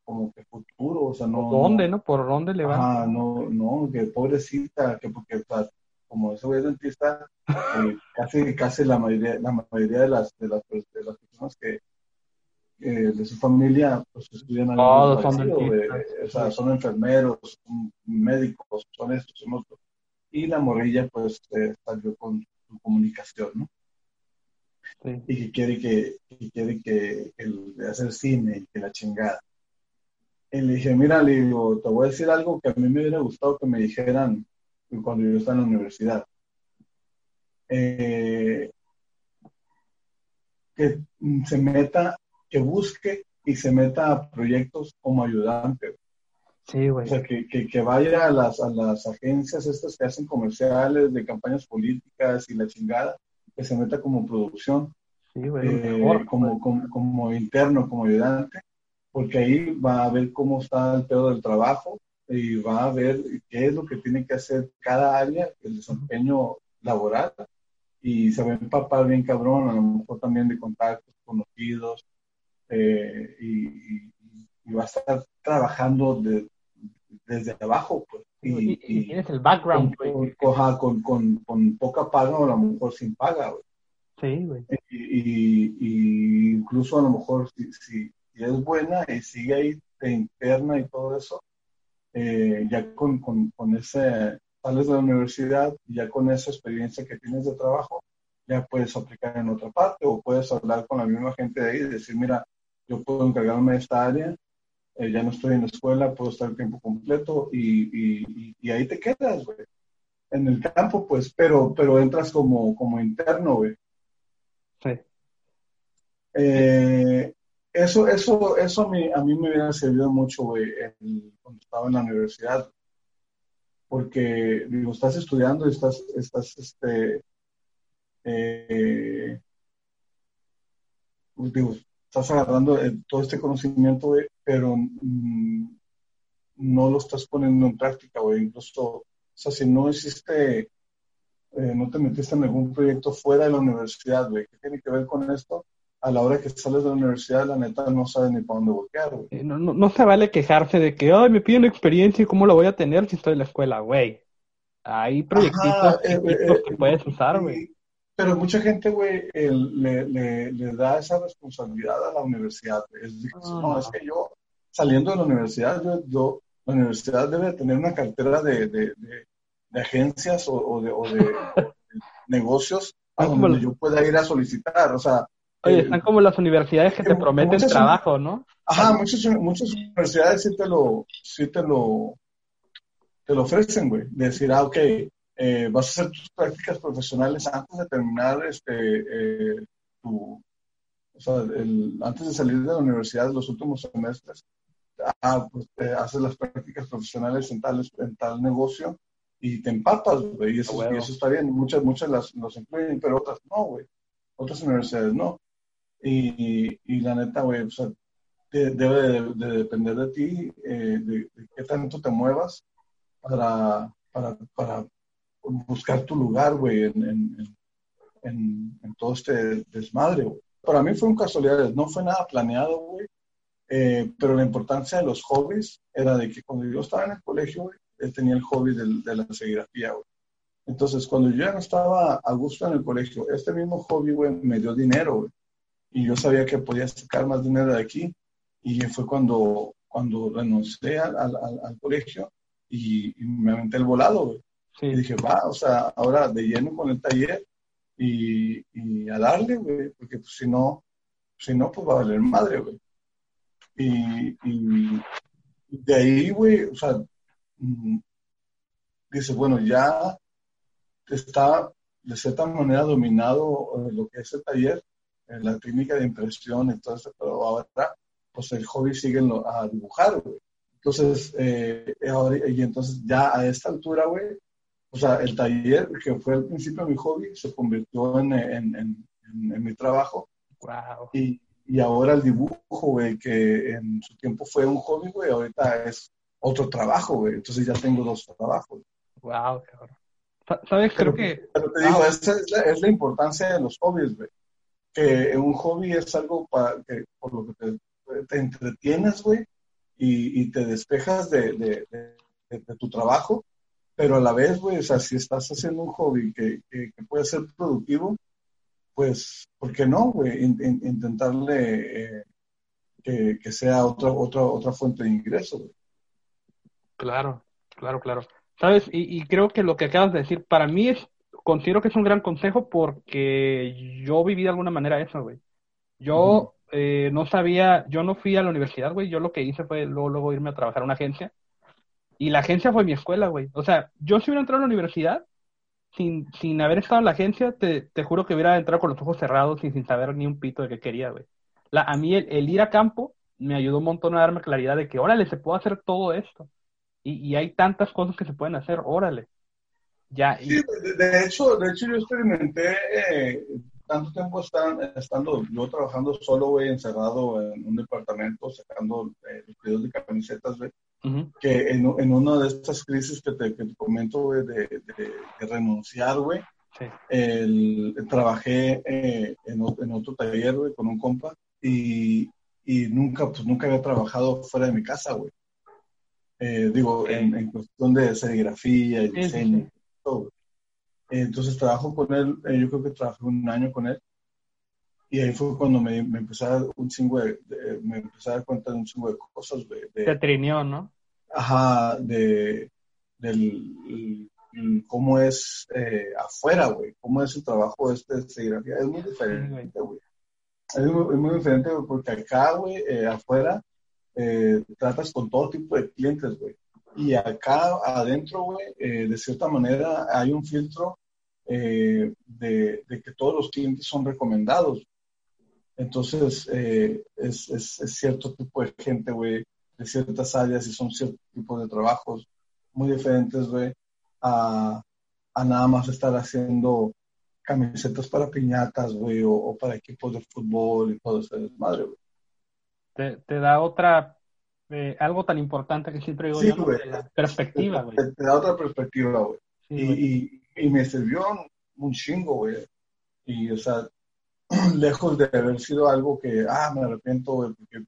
como que futuro, o sea, no. ¿Por dónde, no? ¿Por dónde le va? Ajá, no, no, que pobrecita, que porque, o sea, como es dentista, eh, casi, casi la mayoría, la mayoría de las, de las, de las personas que, de su familia, pues estudian algo parecido, güey. o sea, son enfermeros, son médicos, son estos, son otros. Y la morrilla, pues, eh, salió con su comunicación, ¿no? Sí. y que quiere que, que quiere que el, hacer cine y que la chingada. Y le dije, mira, le digo, te voy a decir algo que a mí me hubiera gustado que me dijeran cuando yo estaba en la universidad. Eh, que se meta, que busque y se meta a proyectos como ayudante. Sí, O güey. sea, que, que, que vaya a las, a las agencias estas que hacen comerciales de campañas políticas y la chingada, que se meta como producción Sí, güey. eh, Mejor, como, como, como interno, como ayudante, porque ahí va a ver cómo está el pedo del trabajo y va a ver qué es lo que tiene que hacer cada área, el desempeño laboral, y se va a empapar bien cabrón, a lo mejor también de contactos conocidos, eh, y, va a estar trabajando desde abajo, pues. Y, tienes el background, con, con, con, poca paga o a lo mejor sin paga, güey. Sí, güey. Y, incluso a lo mejor si, si, es buena y sigue ahí de interna y todo eso, eh, ya con, con, con, ese, sales de la universidad y ya con esa experiencia que tienes de trabajo, ya puedes aplicar en otra parte o puedes hablar con la misma gente de ahí y decir, mira, yo puedo encargarme de esta área, eh, ya no estoy en la escuela, puedo estar el tiempo completo y, y, y ahí te quedas, güey. En el campo, pues, pero, pero entras como, como interno, güey. Sí. Eh, eso, eso, eso a mí, a mí me hubiera servido mucho, cuando estaba en la universidad. Porque, digo, estás estudiando y estás, estás, este, eh, digo, estás agarrando eh, todo este conocimiento, pero mm, no lo estás poniendo en práctica, güey. Incluso, o sea, si no existe eh, no te metiste en algún proyecto fuera de la universidad, güey. ¿Qué tiene que ver con esto? A la hora que sales de la universidad, la neta no sabes ni para dónde voltear, güey. Eh, no, no, se vale quejarse de que, ay, me piden experiencia y cómo la voy a tener si estoy en la escuela, güey. Hay proyectitos eh, que puedes usar, güey. Pero mucha gente, güey, le, le, da esa responsabilidad a la universidad. Es, ah. no, es que yo, saliendo de la universidad, yo, la universidad debe tener una cartera de de agencias o, de, negocios a donde yo pueda ir a solicitar. O sea, Oye, están como las universidades que te prometen trabajo, ¿no? Ajá, muchas, muchas universidades sí te lo, sí te lo, te lo ofrecen, güey. Decir, ah, ok, eh, vas a hacer tus prácticas profesionales antes de terminar este, eh, tu, o sea, el, antes de salir de la universidad, los últimos semestres, ah, pues eh, haces las prácticas profesionales en tal, en tal negocio y te empapas, güey, y, eso, está bien. Muchas, muchas las, los incluyen, pero otras no, güey. Otras universidades no. Y, la neta, güey, o sea, debe de, depender de ti, eh, de, qué tanto te muevas para, para, para buscar tu lugar, güey, en, en, en, todo este desmadre. Para mí fue un casualidad, no fue nada planeado, güey. Eh, pero la importancia de los hobbies era de que cuando yo estaba en el colegio, güey, él tenía el hobby de, la serigrafía, güey. Entonces, cuando yo ya no estaba a gusto en el colegio, este mismo hobby, güey, me dio dinero, güey. Y yo sabía que podía sacar más dinero de aquí. Y fue cuando, cuando renuncié al, al, colegio y, me aventé el volado, güey. Y dije, va, o sea, ahora de lleno con el taller y, y a darle, güey, porque pues, si no, si no, pues va a valer madre, güey. Y, y de ahí, güey, o sea, Mm, dice, bueno, ya está de cierta manera dominado lo que es el taller, en la técnica de impresión eso, pero ahora pues el hobby sigue a dibujar, güey. Entonces, eh, y entonces ya a esta altura, güey, o sea, el taller, que fue al principio mi hobby, se convirtió en, en, en, mi trabajo. Wow. Y, y ahora el dibujo, güey, que en su tiempo fue un hobby, güey, ahorita es otro trabajo, güey. Entonces ya tengo dos trabajos. Wow, cabrón. ¿Sabes? Creo que... Pero te digo, esa es la, importancia de los hobbies, güey. Que un hobby es algo para que, por lo que te, entretienes, güey, y, te despejas de, tu trabajo, pero a la vez, güey, o sea, si estás haciendo un hobby que, puede ser productivo, pues, ¿por qué no, güey? intentarle eh, que, sea otra, otra, otra fuente de ingreso. Claro, claro, claro. ¿Sabes? Y, creo que lo que acabas de decir, para mí es, considero que es un gran consejo porque yo viví de alguna manera eso, güey. Yo eh, no sabía, yo no fui a la universidad, güey, yo lo que hice fue luego, luego irme a trabajar a una agencia y la agencia fue mi escuela, güey. O sea, yo si hubiera entrado a la universidad sin, sin haber estado en la agencia, te, te juro que hubiera entrado con los ojos cerrados y sin saber ni un pito de qué quería, güey. La, a mí el, ir a campo me ayudó un montón a darme claridad de que, órale, se puede hacer todo esto y, hay tantas cosas que se pueden hacer, órale. Ya, Sí, de, hecho, de hecho yo experimenté eh, tanto tiempo estando yo trabajando solo, güey, encerrado en un departamento, sacando eh, los pedidos de camisetas, güey, que en, en, una de estas crisis que te, que te comento, güey, de, de, renunciar, güey, trabajé eh, en, en, otro taller, güey, con un compa y, y, nunca, pues nunca había trabajado fuera de mi casa, güey. Eh, digo, en, en, cuestión de serigrafía y diseño. Entonces trabajo con él, eh, yo creo que trabajé un año con él. Y ahí fue cuando me, me empecé a dar un chingo de, me empecé a dar cuenta de un chingo de cosas. De, de trineó, ¿no? Ajá, de, del, cómo es eh, afuera, güey, cómo es el trabajo este de serigrafía. Es muy diferente, güey. Es muy, diferente porque acá, güey, eh, afuera, tratas con todo tipo de clientes, güey. Y acá adentro, güey, eh, de cierta manera hay un filtro eh, de, que todos los clientes son recomendados. Entonces, eh, es, cierto tipo de gente, güey, de ciertas áreas y son ciertos tipos de trabajos muy diferentes, güey, a, nada más estar haciendo camisetas para piñatas, güey, o, para equipos de fútbol y todo ese desmadre, güey. Te, te, da otra algo tan importante que siempre digo yo, la perspectiva, güey. Te, da otra perspectiva, güey. y, y, me sirvió un chingo, güey. Y, o sea, lejos de haber sido algo que, ah, me arrepiento, güey, porque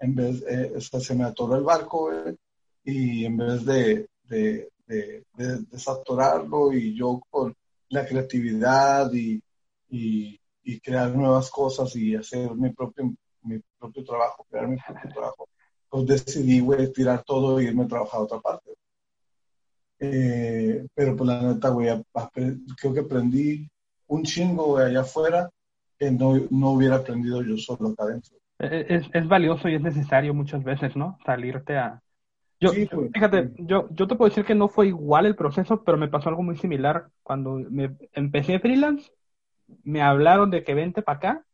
en vez, eh, o sea, se me atoró el barco, güey, y en vez de, de, de, desatorarlo y yo con la creatividad y, y, y, crear nuevas cosas y hacer mi propio, mi propio trabajo, crear mi propio trabajo, pues decidí, güey, tirar todo e irme a trabajar a otra parte. Eh, pero pues la neta, güey, creo que aprendí un chingo, güey, allá afuera que no, no hubiera aprendido yo solo acá adentro. E, e, es, es, valioso y es necesario muchas veces, ¿no? Salirte a... Yo, fíjate, yo, yo te puedo decir que no fue igual el proceso, pero me pasó algo muy similar. Cuando me empecé freelance, me hablaron de que vente para acá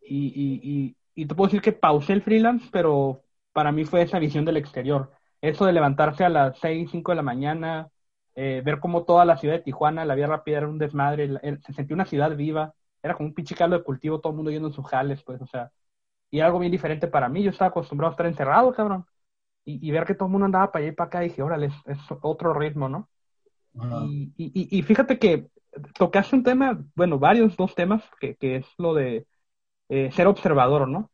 y, y, y, y te puedo decir que pausé el freelance, pero para mí fue esa visión del exterior. Eso de levantarse a las 6, 5 de la mañana, eh, ver cómo toda la ciudad de Tijuana, la vía rápida era un desmadre, se sentía una ciudad viva, era como un pinche caldo de cultivo, todo el mundo yendo en sus jales, pues, o sea, y algo bien diferente para mí, yo estaba acostumbrado a estar encerrado, cabrón, y, ver que todo el mundo andaba para allá y para acá, dije, órale, es, otro ritmo, ¿no? y, y, y, fíjate que tocaste un tema, bueno, varios, dos temas, que, que es lo de eh, ser observador, ¿no?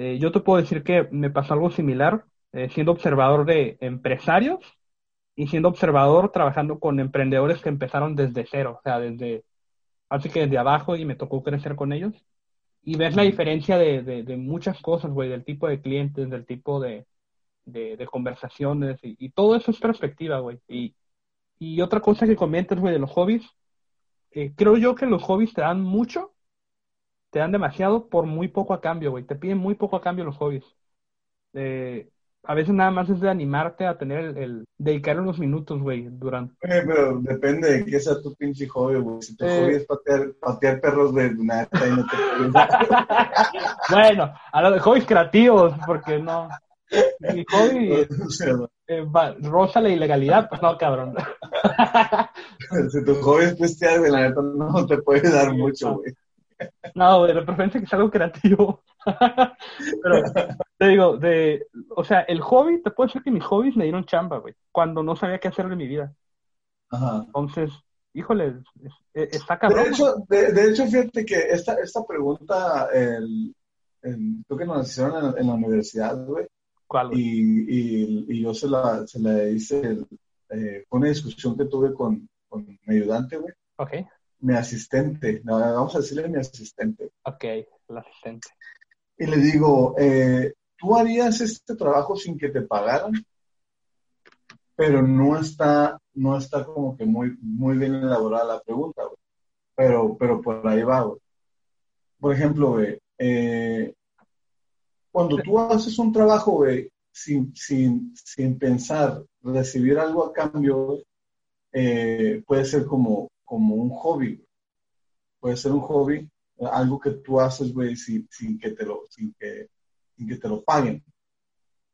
Eh, yo te puedo decir que me pasó algo similar eh, siendo observador de empresarios y siendo observador trabajando con emprendedores que empezaron desde cero, o sea, desde, así que desde abajo y me tocó crecer con ellos. Y ves la diferencia de, de, muchas cosas, güey, del tipo de clientes, del tipo de, de conversaciones y, todo eso es perspectiva, güey. Y, y otra cosa que comentas, güey, de los hobbies, eh, creo yo que los hobbies te dan mucho te dan demasiado por muy poco a cambio, güey. Te piden muy poco a cambio los hobbies. Eh, a veces nada más es de animarte a tener el, el dedicar unos minutos, güey, durante. Eh, pero depende de qué sea tu pinche hobby, güey. Si tu eh. hobby es patear, patear perros de una y no te Bueno, a lo de hobbies creativos, porque no. Mi hobby eh, rosa la ilegalidad, pues no, cabrón. si tu hobby es pistear, güey, la neta no te puede dar mucho, güey. No, de preferencia que sea algo creativo. Pero te digo, de, o sea, el hobby, te puedo decir que mis hobbies me dieron chamba, güey, cuando no sabía qué hacer de mi vida. Ajá. Entonces, híjole, está cabrón. De hecho, de, hecho, fíjate que esta, esta pregunta, el, creo que nos hicieron en, la universidad, güey. ¿Cuál? Y, y, yo se la, se la hice, eh, una discusión que tuve con, con mi ayudante, güey. Ok mi asistente, vamos a decirle mi asistente. Ok, el asistente. Y le digo, eh, ¿tú harías este trabajo sin que te pagaran? Pero no está, no está como que muy, muy bien elaborada la pregunta, güey. Pero, pero por ahí va, güey. Por ejemplo, güey, eh, cuando tú haces un trabajo, güey, sin, sin, sin pensar recibir algo a cambio, eh, puede ser como, como un hobby. Puede ser un hobby, algo que tú haces, güey, sin, que te lo, sin que, sin que te lo paguen.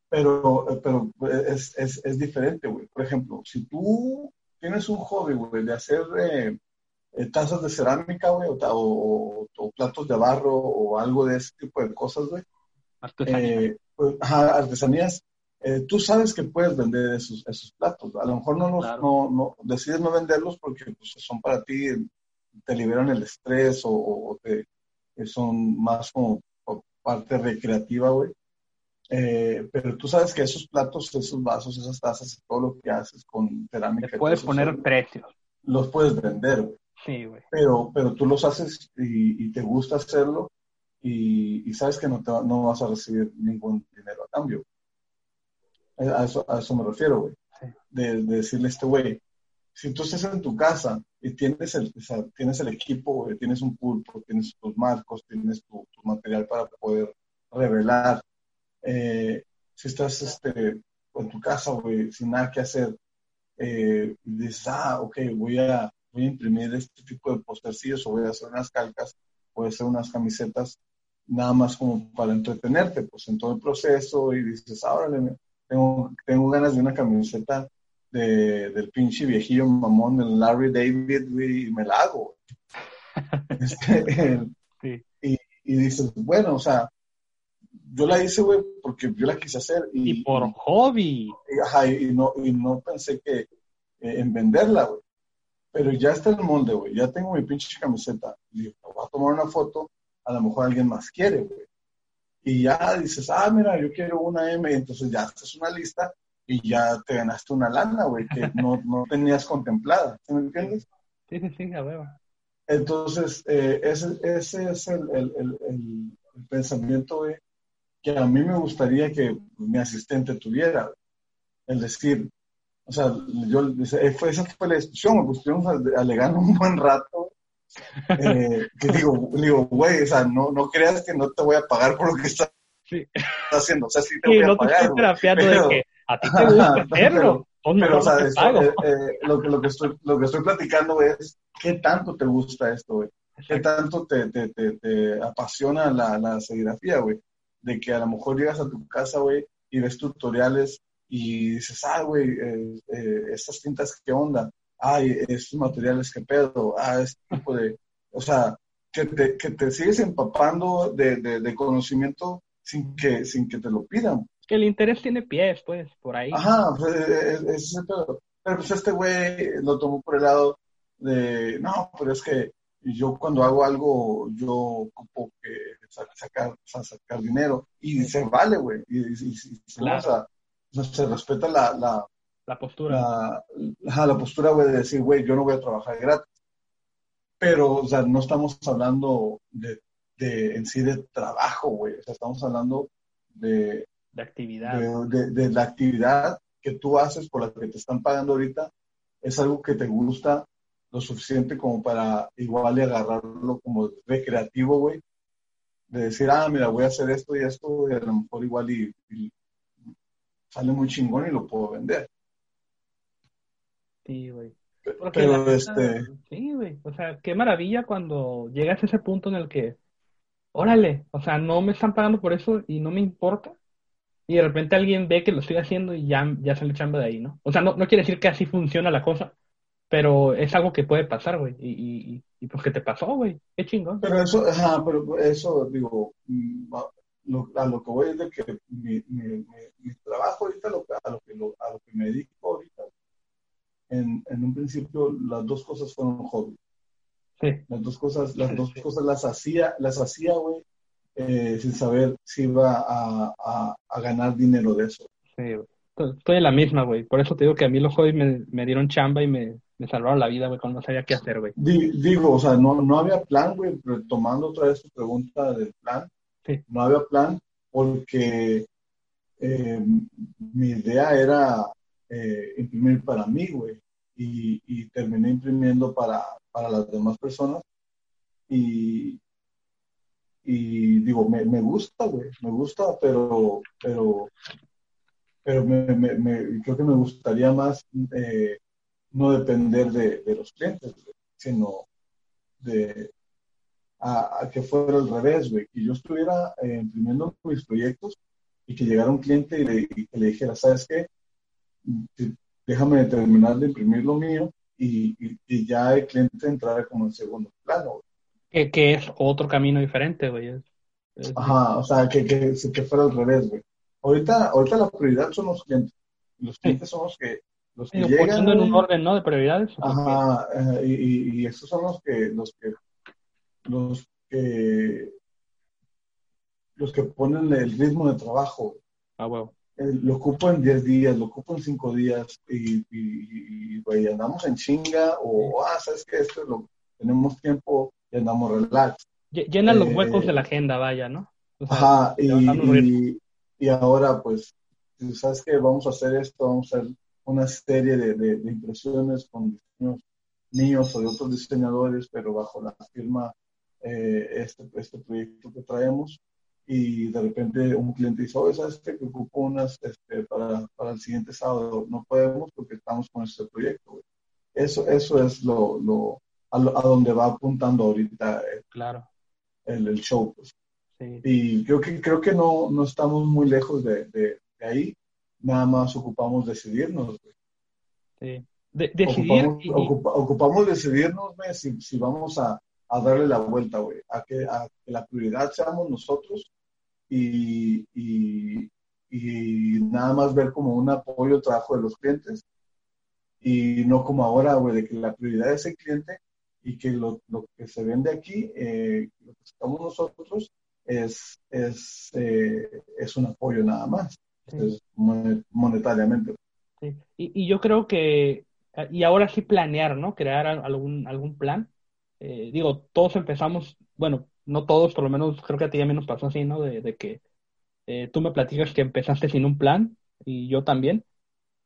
Pero, pero es, es, es diferente, güey. Por ejemplo, si tú tienes un hobby, güey, de hacer, eh, eh, tazas de cerámica, güey, o, platos de barro o algo de ese tipo de cosas, güey. Eh, pues, artesanías. Eh, tú sabes que puedes vender esos, esos platos. A lo mejor no, no, no, decides no venderlos porque pues, son para ti, te liberan el estrés o, te, son más como parte recreativa, güey. pero tú sabes que esos platos, esos vasos, esas tazas, todo lo que haces con cerámica. puedes poner precios. Los puedes vender, güey. Sí, güey. Pero, pero tú los haces y, te gusta hacerlo y, sabes que no, te, no vas a recibir ningún dinero a cambio. A eso, a eso me refiero, güey. De, decirle a este güey, si tú estás en tu casa y tienes el, tienes el equipo, tienes un pulpo, tienes tus marcos, tienes tu, material para poder revelar, eh, si estás este, en tu casa, güey, sin nada que hacer, eh, y dices, ah, ok, voy a, voy a imprimir este tipo de postercillos o voy a hacer unas calcas, voy a hacer unas camisetas, nada más como para entretenerte, pues en todo el proceso y dices, ahora tengo, tengo ganas de una camiseta de, del pinche viejillo mamón del Larry David y me la hago. Este, y, y, dices, bueno, o sea, yo la hice, güey, porque yo la quise hacer. Y, por hobby. Y, ajá, y, no, y no pensé que eh, en venderla, güey. Pero ya está el molde, güey. Ya tengo mi pinche camiseta. Y voy a tomar una foto. A lo mejor alguien más quiere, güey. Y ya dices, ah, mira, yo quiero una M. Entonces ya haces una lista y ya te ganaste una lana, güey, que no, no tenías contemplada. ¿Sí me entiendes? Sí, sí, sí, a huevo. Entonces, eh, ese, ese, es el, el, el, el, pensamiento, güey, que a mí me gustaría que mi asistente tuviera. El decir, o sea, yo, esa fue la discusión, pues estuvimos alegando un buen rato. Eh, que digo, digo, güey, o sea, no, no creas que no te voy a pagar por lo que estás haciendo. O sea, sí te voy a pagar. Estoy terapiando de que a ti te gusta hacerlo. Pero, o sea, eh, eh, lo, que, lo, que estoy, lo que estoy platicando es qué tanto te gusta esto, güey. ¿Qué tanto te, te, te, te apasiona la, la serigrafía, güey? De que a lo mejor llegas a tu casa, güey, y ves tutoriales y dices, ah, güey, eh, estas tintas, ¿qué onda? Ay, estos materiales, ¿qué pedo? Ah, este tipo de, o sea, que te, que te sigues empapando de, de, conocimiento sin que, sin que te lo pidan. Que el interés tiene pies, pues, por ahí. Ajá, pues, es, es Pero pues este güey lo tomó por el lado de, no, pero es que yo cuando hago algo, yo ocupo que sacar, sacar dinero. Y dice, vale, güey. Y, y, se respeta la, la, la postura. La, la postura, güey, de decir, güey, yo no voy a trabajar gratis. Pero, o sea, no estamos hablando de, de en sí de trabajo, güey. O sea, estamos hablando de... De actividad. De, de, la actividad que tú haces por la que te están pagando ahorita. Es algo que te gusta lo suficiente como para igual agarrarlo como recreativo, güey. De decir, ah, mira, voy a hacer esto y esto, y a lo mejor igual y sale muy chingón y lo puedo vender. Sí, güey. Pero este... Sí, güey. O sea, qué maravilla cuando llegas a ese punto en el que, órale, o sea, no me están pagando por eso y no me importa. Y de repente alguien ve que lo estoy haciendo y ya, ya sale chamba de ahí, ¿no? O sea, no, no quiere decir que así funciona la cosa, pero es algo que puede pasar, güey. Y, y, y pues que te pasó, güey. Qué chingón. Pero eso, ajá, pero eso, digo, mm, a lo que voy es de que mi, mi, mi, trabajo ahorita, lo, a, lo que a lo que me dedico ahorita, en, en un principio las dos cosas fueron hobby. Sí. Las dos cosas, las dos cosas las hacía, las hacía, güey, eh, sin saber si iba a, a, a, ganar dinero de eso. Sí, Estoy en la misma, güey. Por eso te digo que a mí los hobbies me, me dieron chamba y me, me salvaron la vida, güey, cuando no sabía qué hacer, güey. Digo, o sea, no, no había plan, güey, retomando otra vez tu pregunta del plan. No había plan porque eh, mi idea era eh, imprimir para mí, güey. Y, terminé imprimiendo para, para las demás personas. Y, y digo, me, me gusta, me gusta, pero, pero, pero me, creo que me gustaría más eh, no depender de, de los clientes, sino de, a, que fuera al revés, güey, que yo estuviera eh, imprimiendo mis proyectos y que llegara un cliente y, le, que le dijera, ¿sabes qué? Déjame terminar de imprimir lo mío y, y, y, ya el cliente entrara como en segundo plano. Que, que es otro camino diferente, güey. Ajá, o sea, que, que, que fuera al revés, güey. Ahorita, ahorita la prioridad son los clientes. Los clientes son los que, los que llegan. en un orden, ¿no? De prioridades. Ajá, y, y, y, esos son los que, los que, los que, los que ponen el ritmo de trabajo. Ah, bueno. Eh, lo ocupo en 10 días, lo ocupo en 5 días y, y, y, andamos en chinga o, ah, sabes que esto lo, tenemos tiempo y andamos relax. Llenan los huecos de la agenda, vaya, ¿no? ajá, y, y, ahora pues, sabes que vamos a hacer esto, vamos a hacer una serie de, de, impresiones con diseños míos o de otros diseñadores, pero bajo la firma eh, este, este proyecto que traemos y de repente un cliente dice, oye, ¿sabes qué? Que ocupo unas este, para, para, el siguiente sábado. No podemos porque estamos con este proyecto. Eso, eso es lo, lo a, a, donde va apuntando ahorita el, claro. el, el show. Pues. Sí. Y creo que, creo que no, no estamos muy lejos de, de, de ahí. Nada más ocupamos decidirnos. Sí. De, decidir ocupamos, y... ocupa, ocupamos decidirnos si, si vamos a, a darle la vuelta, güey, a que, a que la prioridad seamos nosotros y, y, y, nada más ver como un apoyo trabajo de los clientes y no como ahora, güey, de que la prioridad es el cliente y que lo, lo que se vende aquí, eh, lo que estamos nosotros, es, es, eh, es un apoyo nada más, sí. es monetariamente. Sí. Y, y, yo creo que, y ahora sí planear, ¿no? Crear algún, algún plan. Eh, digo, todos empezamos, bueno, no todos, por lo menos creo que a ti ya menos pasó así, ¿no? De, de que eh, tú me platicas que empezaste sin un plan y yo también,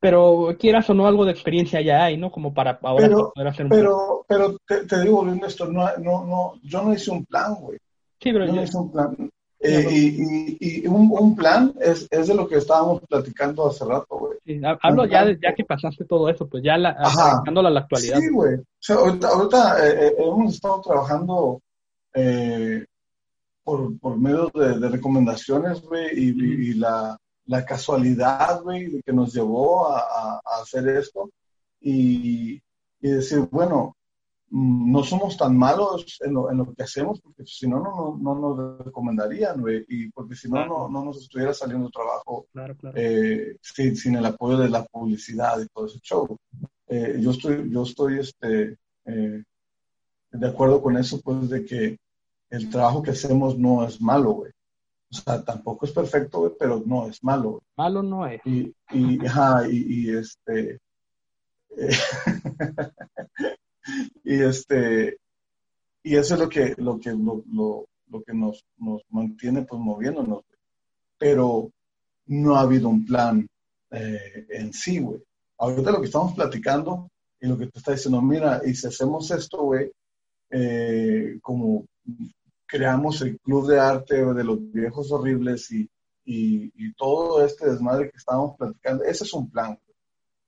pero quieras o no, algo de experiencia ya hay, ¿no? Como para ahora pero, poder hacer un pero, plan. Pero te, te digo, Néstor, no, no, no, yo no hice un plan, güey. Sí, pero yo, yo no hice un plan. Eh, y, y, y un, un, plan es, es, de lo que estábamos platicando hace rato, güey. Sí, hablo ya, de, ya que pasaste todo eso, pues ya la, a la actualidad. Sí, güey. O sea, ahorita, ahorita eh, hemos estado trabajando eh, por, por, medio de, de recomendaciones, güey, y, mm. y, la, la casualidad, güey, que nos llevó a, a, a hacer esto y, y, decir, bueno, mm, no somos tan malos en lo, en lo que hacemos, porque si no, no, no, nos recomendarían, güey, y porque si no, no, no nos estuviera saliendo trabajo claro, claro. Eh, sin, sin, el apoyo de la publicidad y todo ese show. Eh, yo estoy, yo estoy, este, eh, de acuerdo con eso, pues, de que el trabajo que hacemos no es malo, güey. O sea, tampoco es perfecto, güey, pero no es malo. Güey. Malo no es. Y, y, ajá, y, y este... Eh, y este... Y eso es lo que, lo que, lo, lo, lo que nos, nos mantiene, pues, moviéndonos. Güey. Pero no ha habido un plan eh, en sí, güey. Ahorita lo que estamos platicando y lo que te está diciendo, mira, y si hacemos esto, güey, eh, como creamos el club de arte de los viejos horribles y, y, y, todo este desmadre que estábamos platicando, ese es un plan,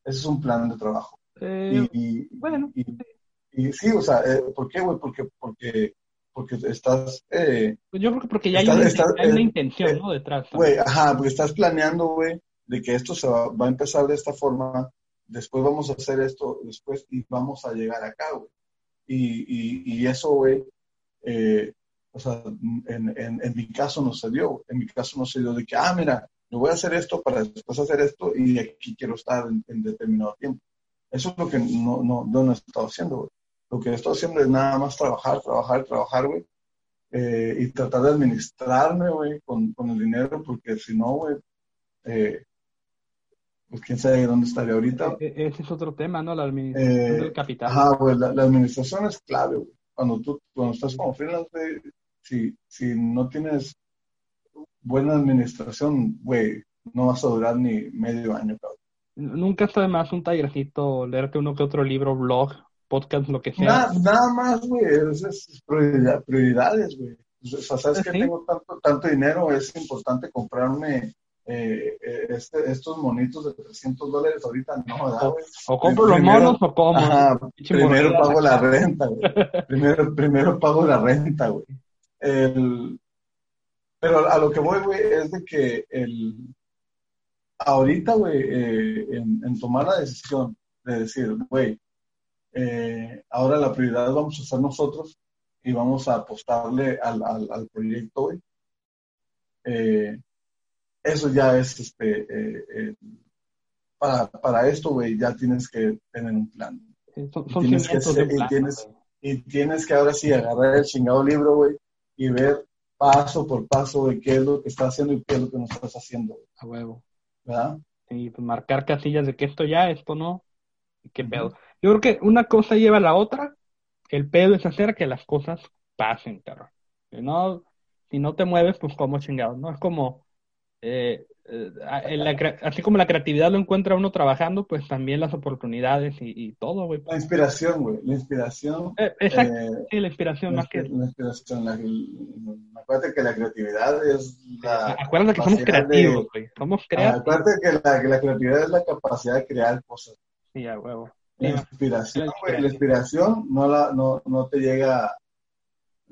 ese es un plan de trabajo. Eh, y, bueno. Y, sí, o sea, eh, ¿por qué, güey? Porque, porque, porque estás... Eh, pues yo creo que porque ya estás, hay, una, estás, hay una intención, ¿no? Detrás. Güey, ajá, porque estás planeando, güey, de que esto se va, va a empezar de esta forma, después vamos a hacer esto, después y vamos a llegar acá, güey. Y, y, y, eso, güey, eh, o sea, en, en, en, mi caso no se dio. En mi caso no se dio de que, ah, mira, yo voy a hacer esto para después hacer esto y aquí quiero estar en, en determinado tiempo. Eso es lo que no, no, no, no he estado haciendo, güey. Lo que he estado haciendo es nada más trabajar, trabajar, trabajar, güey. Eh, y tratar de administrarme, güey, con, con, el dinero, porque si no, güey, eh, pues quién sabe dónde estaría ahorita. E, e, ese es otro tema, ¿no? La administración eh, del capital. Ajá, güey, la, la, administración es clave, güey. Cuando tú, cuando estás como freelance, si, si no tienes buena administración, güey, no vas a durar ni medio año, cabrón. Nunca está de más un tallercito, leerte uno que otro libro, blog, podcast, lo que sea. Nada, nada más, güey, es, es prioridad, prioridades, güey. O sea, sabes ¿Sí? que tengo tanto, tanto dinero, es importante comprarme eh, este, estos monitos de 300 dólares ahorita no, ¿verdad, o, o, compro los monos o como. Ajá, primero pago la renta, güey. primero, primero pago la renta, güey. El, pero a lo que voy, güey, es de que el, ahorita, güey, eh, en, en, tomar la decisión de decir, güey, eh, ahora la prioridad vamos a ser nosotros y vamos a apostarle al, al, al proyecto, güey. Eh, eso ya es, este, eh, para, para esto, güey, ya tienes que tener un plan. Son, Y son tienes, que y tienes- y tienes que ahora sí agarrar el chingado libro, güey, y ver paso por paso de qué es lo que estás haciendo y qué es lo que no estás haciendo, A huevo. ¿verdad? Y pues marcar casillas de que esto ya, esto no. ¿Qué pedo? Yo creo que una cosa lleva a la otra. El pedo es hacer que las cosas pasen, cabrón. Si no, si no te mueves, pues como chingados, ¿no? Es como, eh, eh, la así como la creatividad lo encuentra uno trabajando, pues también las oportunidades y, y todo, güey. La inspiración, güey, la inspiración. Eh, exacto, eh, sí, la inspiración la, más que... la inspiración, la, la- acuérdate que la creatividad es la. Acuérdate que somos creativos, güey. Somos creativos. acuérdate que la, que la creatividad es la capacidad de crear cosas. Sí, a huevo. La inspiración, güey, la inspiración no, la, no, no te llega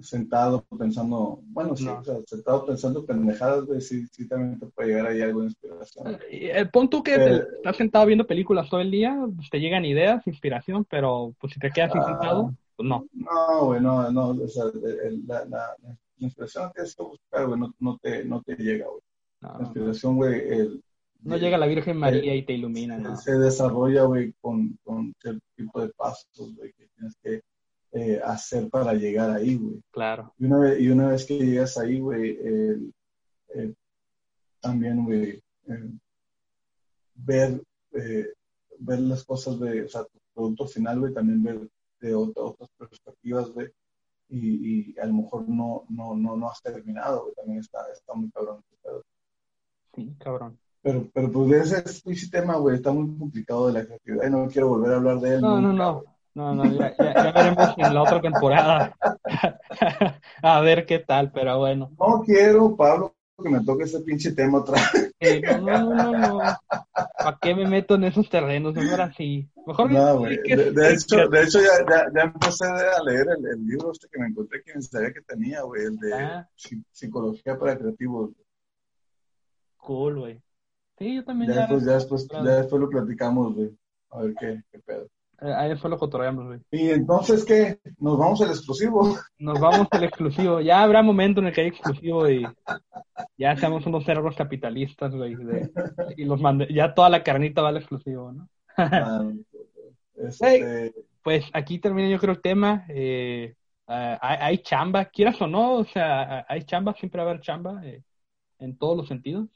sentado pensando, bueno, sí, No. o sea, sentado pensando pendejadas, güey, sí, sí también te puede llegar ahí algo de inspiración. El punto que te- estás sentado viendo películas todo el día, pues, te llegan ideas, inspiración, pero pues si te quedas Ah. sentado, pues no. No, güey, no, no, o sea, el- el- la, la, la inspiración que tienes que buscar, güey, no, no, te, no te llega, güey. No, La no, inspiración, güey, el- no llega la Virgen María y te ilumina, ¿no? se desarrolla, güey, con, con cierto tipo de pasos, güey, que tienes que eh, hacer para llegar ahí, güey. Claro. Y una vez, y una vez que llegas ahí, güey, el- el- también, güey, ver, eh, ver las cosas de, o sea, tu producto final, güey, también ver de otra- otras perspectivas, güey, y, y a lo mejor no, no, no, no has terminado, güey, también está, está muy cabrón. Pero, Sí, cabrón. pero, pero pues ese es ese tema, güey, está muy complicado de la creatividad y no quiero volver a hablar de él. No, no, nunca, no. güey. No, no, ya, ya- ya veremos en la otra temporada. A ver qué tal, pero bueno. No quiero, Pablo, que me toque ese pinche tema otra vez. Sí, no, no, no, no. ¿Para qué me meto en esos terrenos? Mejor así. Mejor No, De, hecho, de hecho ya, ya, ya empecé a leer el, el libro este que me encontré que ni sabía que tenía, güey, el de Ah. psi- Psicología para Creativos. Cool, güey. Sí, yo también Ya ya. después, ya, después, ya después lo platicamos, güey. A ver qué, qué pedo. Eh, Ahí después lo cotorreamos, güey. Y entonces, ¿qué? Nos vamos al exclusivo. Nos vamos al exclusivo. Ya habrá momento en el que hay exclusivo y ya seamos unos cerros capitalistas, güey. de- y los mande, ya toda la carnita va al exclusivo, ¿no? Ah, este, Pues aquí termina yo creo el tema. Eh, hay, hay chamba, quieras o no, o sea, hay chamba, siempre va a haber chamba eh, en todos los sentidos.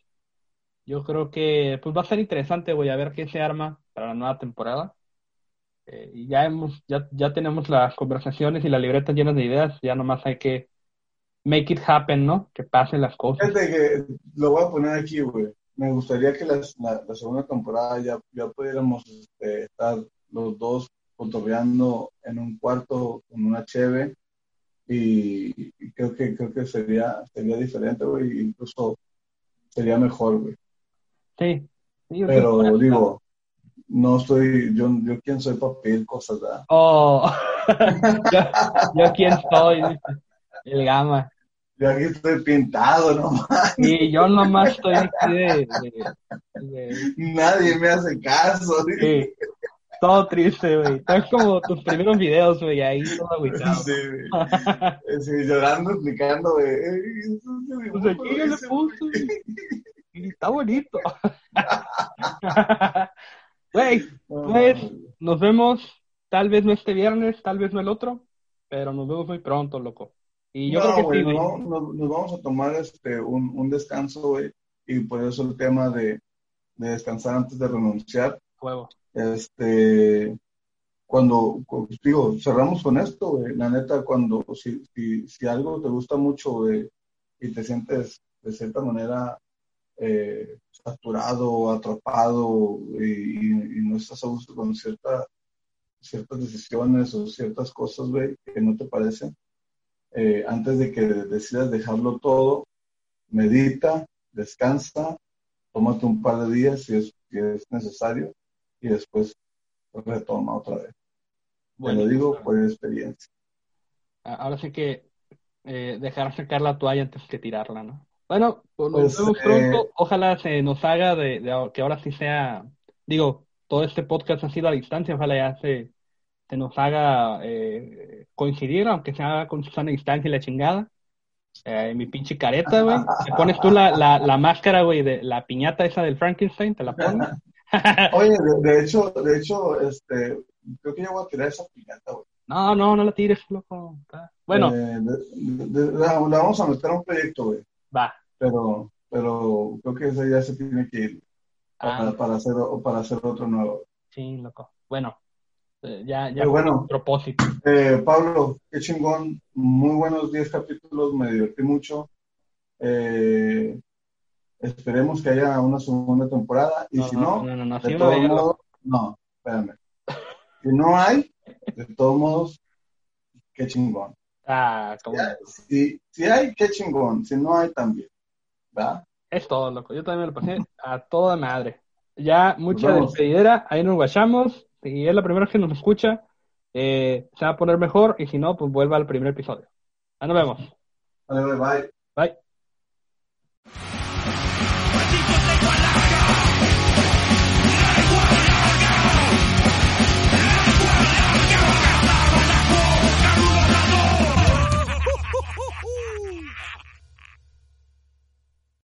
Yo creo que pues va a ser interesante, güey, a ver qué se arma para la nueva temporada. Eh, ya hemos, ya, ya tenemos las conversaciones y las libretas llenas de ideas, ya nomás hay que make it happen, ¿no? Que pasen las cosas. Fíjate que lo voy a poner aquí, güey. Me gustaría que las- la, la segunda temporada ya, ya pudiéramos este, estar los dos cotorreando en un cuarto con una cheve y, y creo que creo que sería sería diferente, güey. Incluso sería mejor, güey. Sí. Sí, Pero digo, no estoy, yo, yo quién soy para pedir cosas, ¿verdad? Oh, yo, yo quién soy, el gama. Yo aquí estoy pintado, ¿no? Y yo nomás estoy aquí de, de- de- Nadie me hace caso. sí, todo triste, güey. Es como tus primeros videos, güey, ahí todo agüitado. Sí. Sí, llorando, explicando, güey. "Ey, eso es de Pues aquí yo le puse, güey". y está bonito. Güey, Pues, nos vemos, tal vez no este viernes, tal vez no el otro, pero nos vemos muy pronto, loco. Y yo no, creo que sí, nos, vamos- nos- nos vamos a tomar este un, un descanso, güey, y por eso el tema de, de descansar antes de renunciar. Huevo. Este, cuando, cu- digo, cerramos con esto, güey, la neta, cuando, si, si, si algo te gusta mucho, güey, y te sientes de cierta manera eh, saturado, atrapado, y, no estás a gusto con cierta, ciertas decisiones o ciertas cosas, güey, que no te parecen, eh, antes de que decidas dejarlo todo, medita, descansa, tómate un par de días si es, si es necesario y después retoma otra vez. Te Bueno, lo digo por experiencia. ahora sí que eh, dejar sacar la toalla antes que tirarla, ¿no? Bueno, pues nos Pues, vemos eh, pronto. Ojalá se nos haga de, de que ahora sí sea, digo, todo este podcast ha sido a distancia, ojalá ya se, se nos haga eh, coincidir, aunque sea con Susana Distancia y la chingada. Eh, mi pinche careta, güey. Te pones tú la, la, la máscara, güey, de la piñata esa del Frankenstein, te la pones. Oye, de, de hecho, de hecho, este, creo que yo voy a tirar esa piñata, güey. No, no, no la tires, loco. Bueno, Eh, de- de- de- la, la vamos a meter a un proyecto, güey. Va. Pero, pero creo que esa ya se tiene que ir para, Ah, para hacer, para hacer otro nuevo. sí, loco. Bueno, eh, ya, ya bueno. propósito. Eh, Pablo, qué chingón. Muy buenos 10 capítulos, me divertí mucho. Eh, esperemos que haya una segunda temporada. Y No, si no, no, no, no, no, de sí todos modos, no, espérame. Si no hay, de todos modos, qué chingón. Ah, como- Si, si hay, qué chingón. Si no hay, también. ¿Va? Es todo, loco. Yo también me lo pasé a toda madre. Ya, mucha despedidera. Ahí nos guachamos. Si es la primera vez que nos escucha, eh, se va a poner mejor. Y si no, pues vuelva al primer episodio. Ahí nos vemos. Vale, bye. Bye.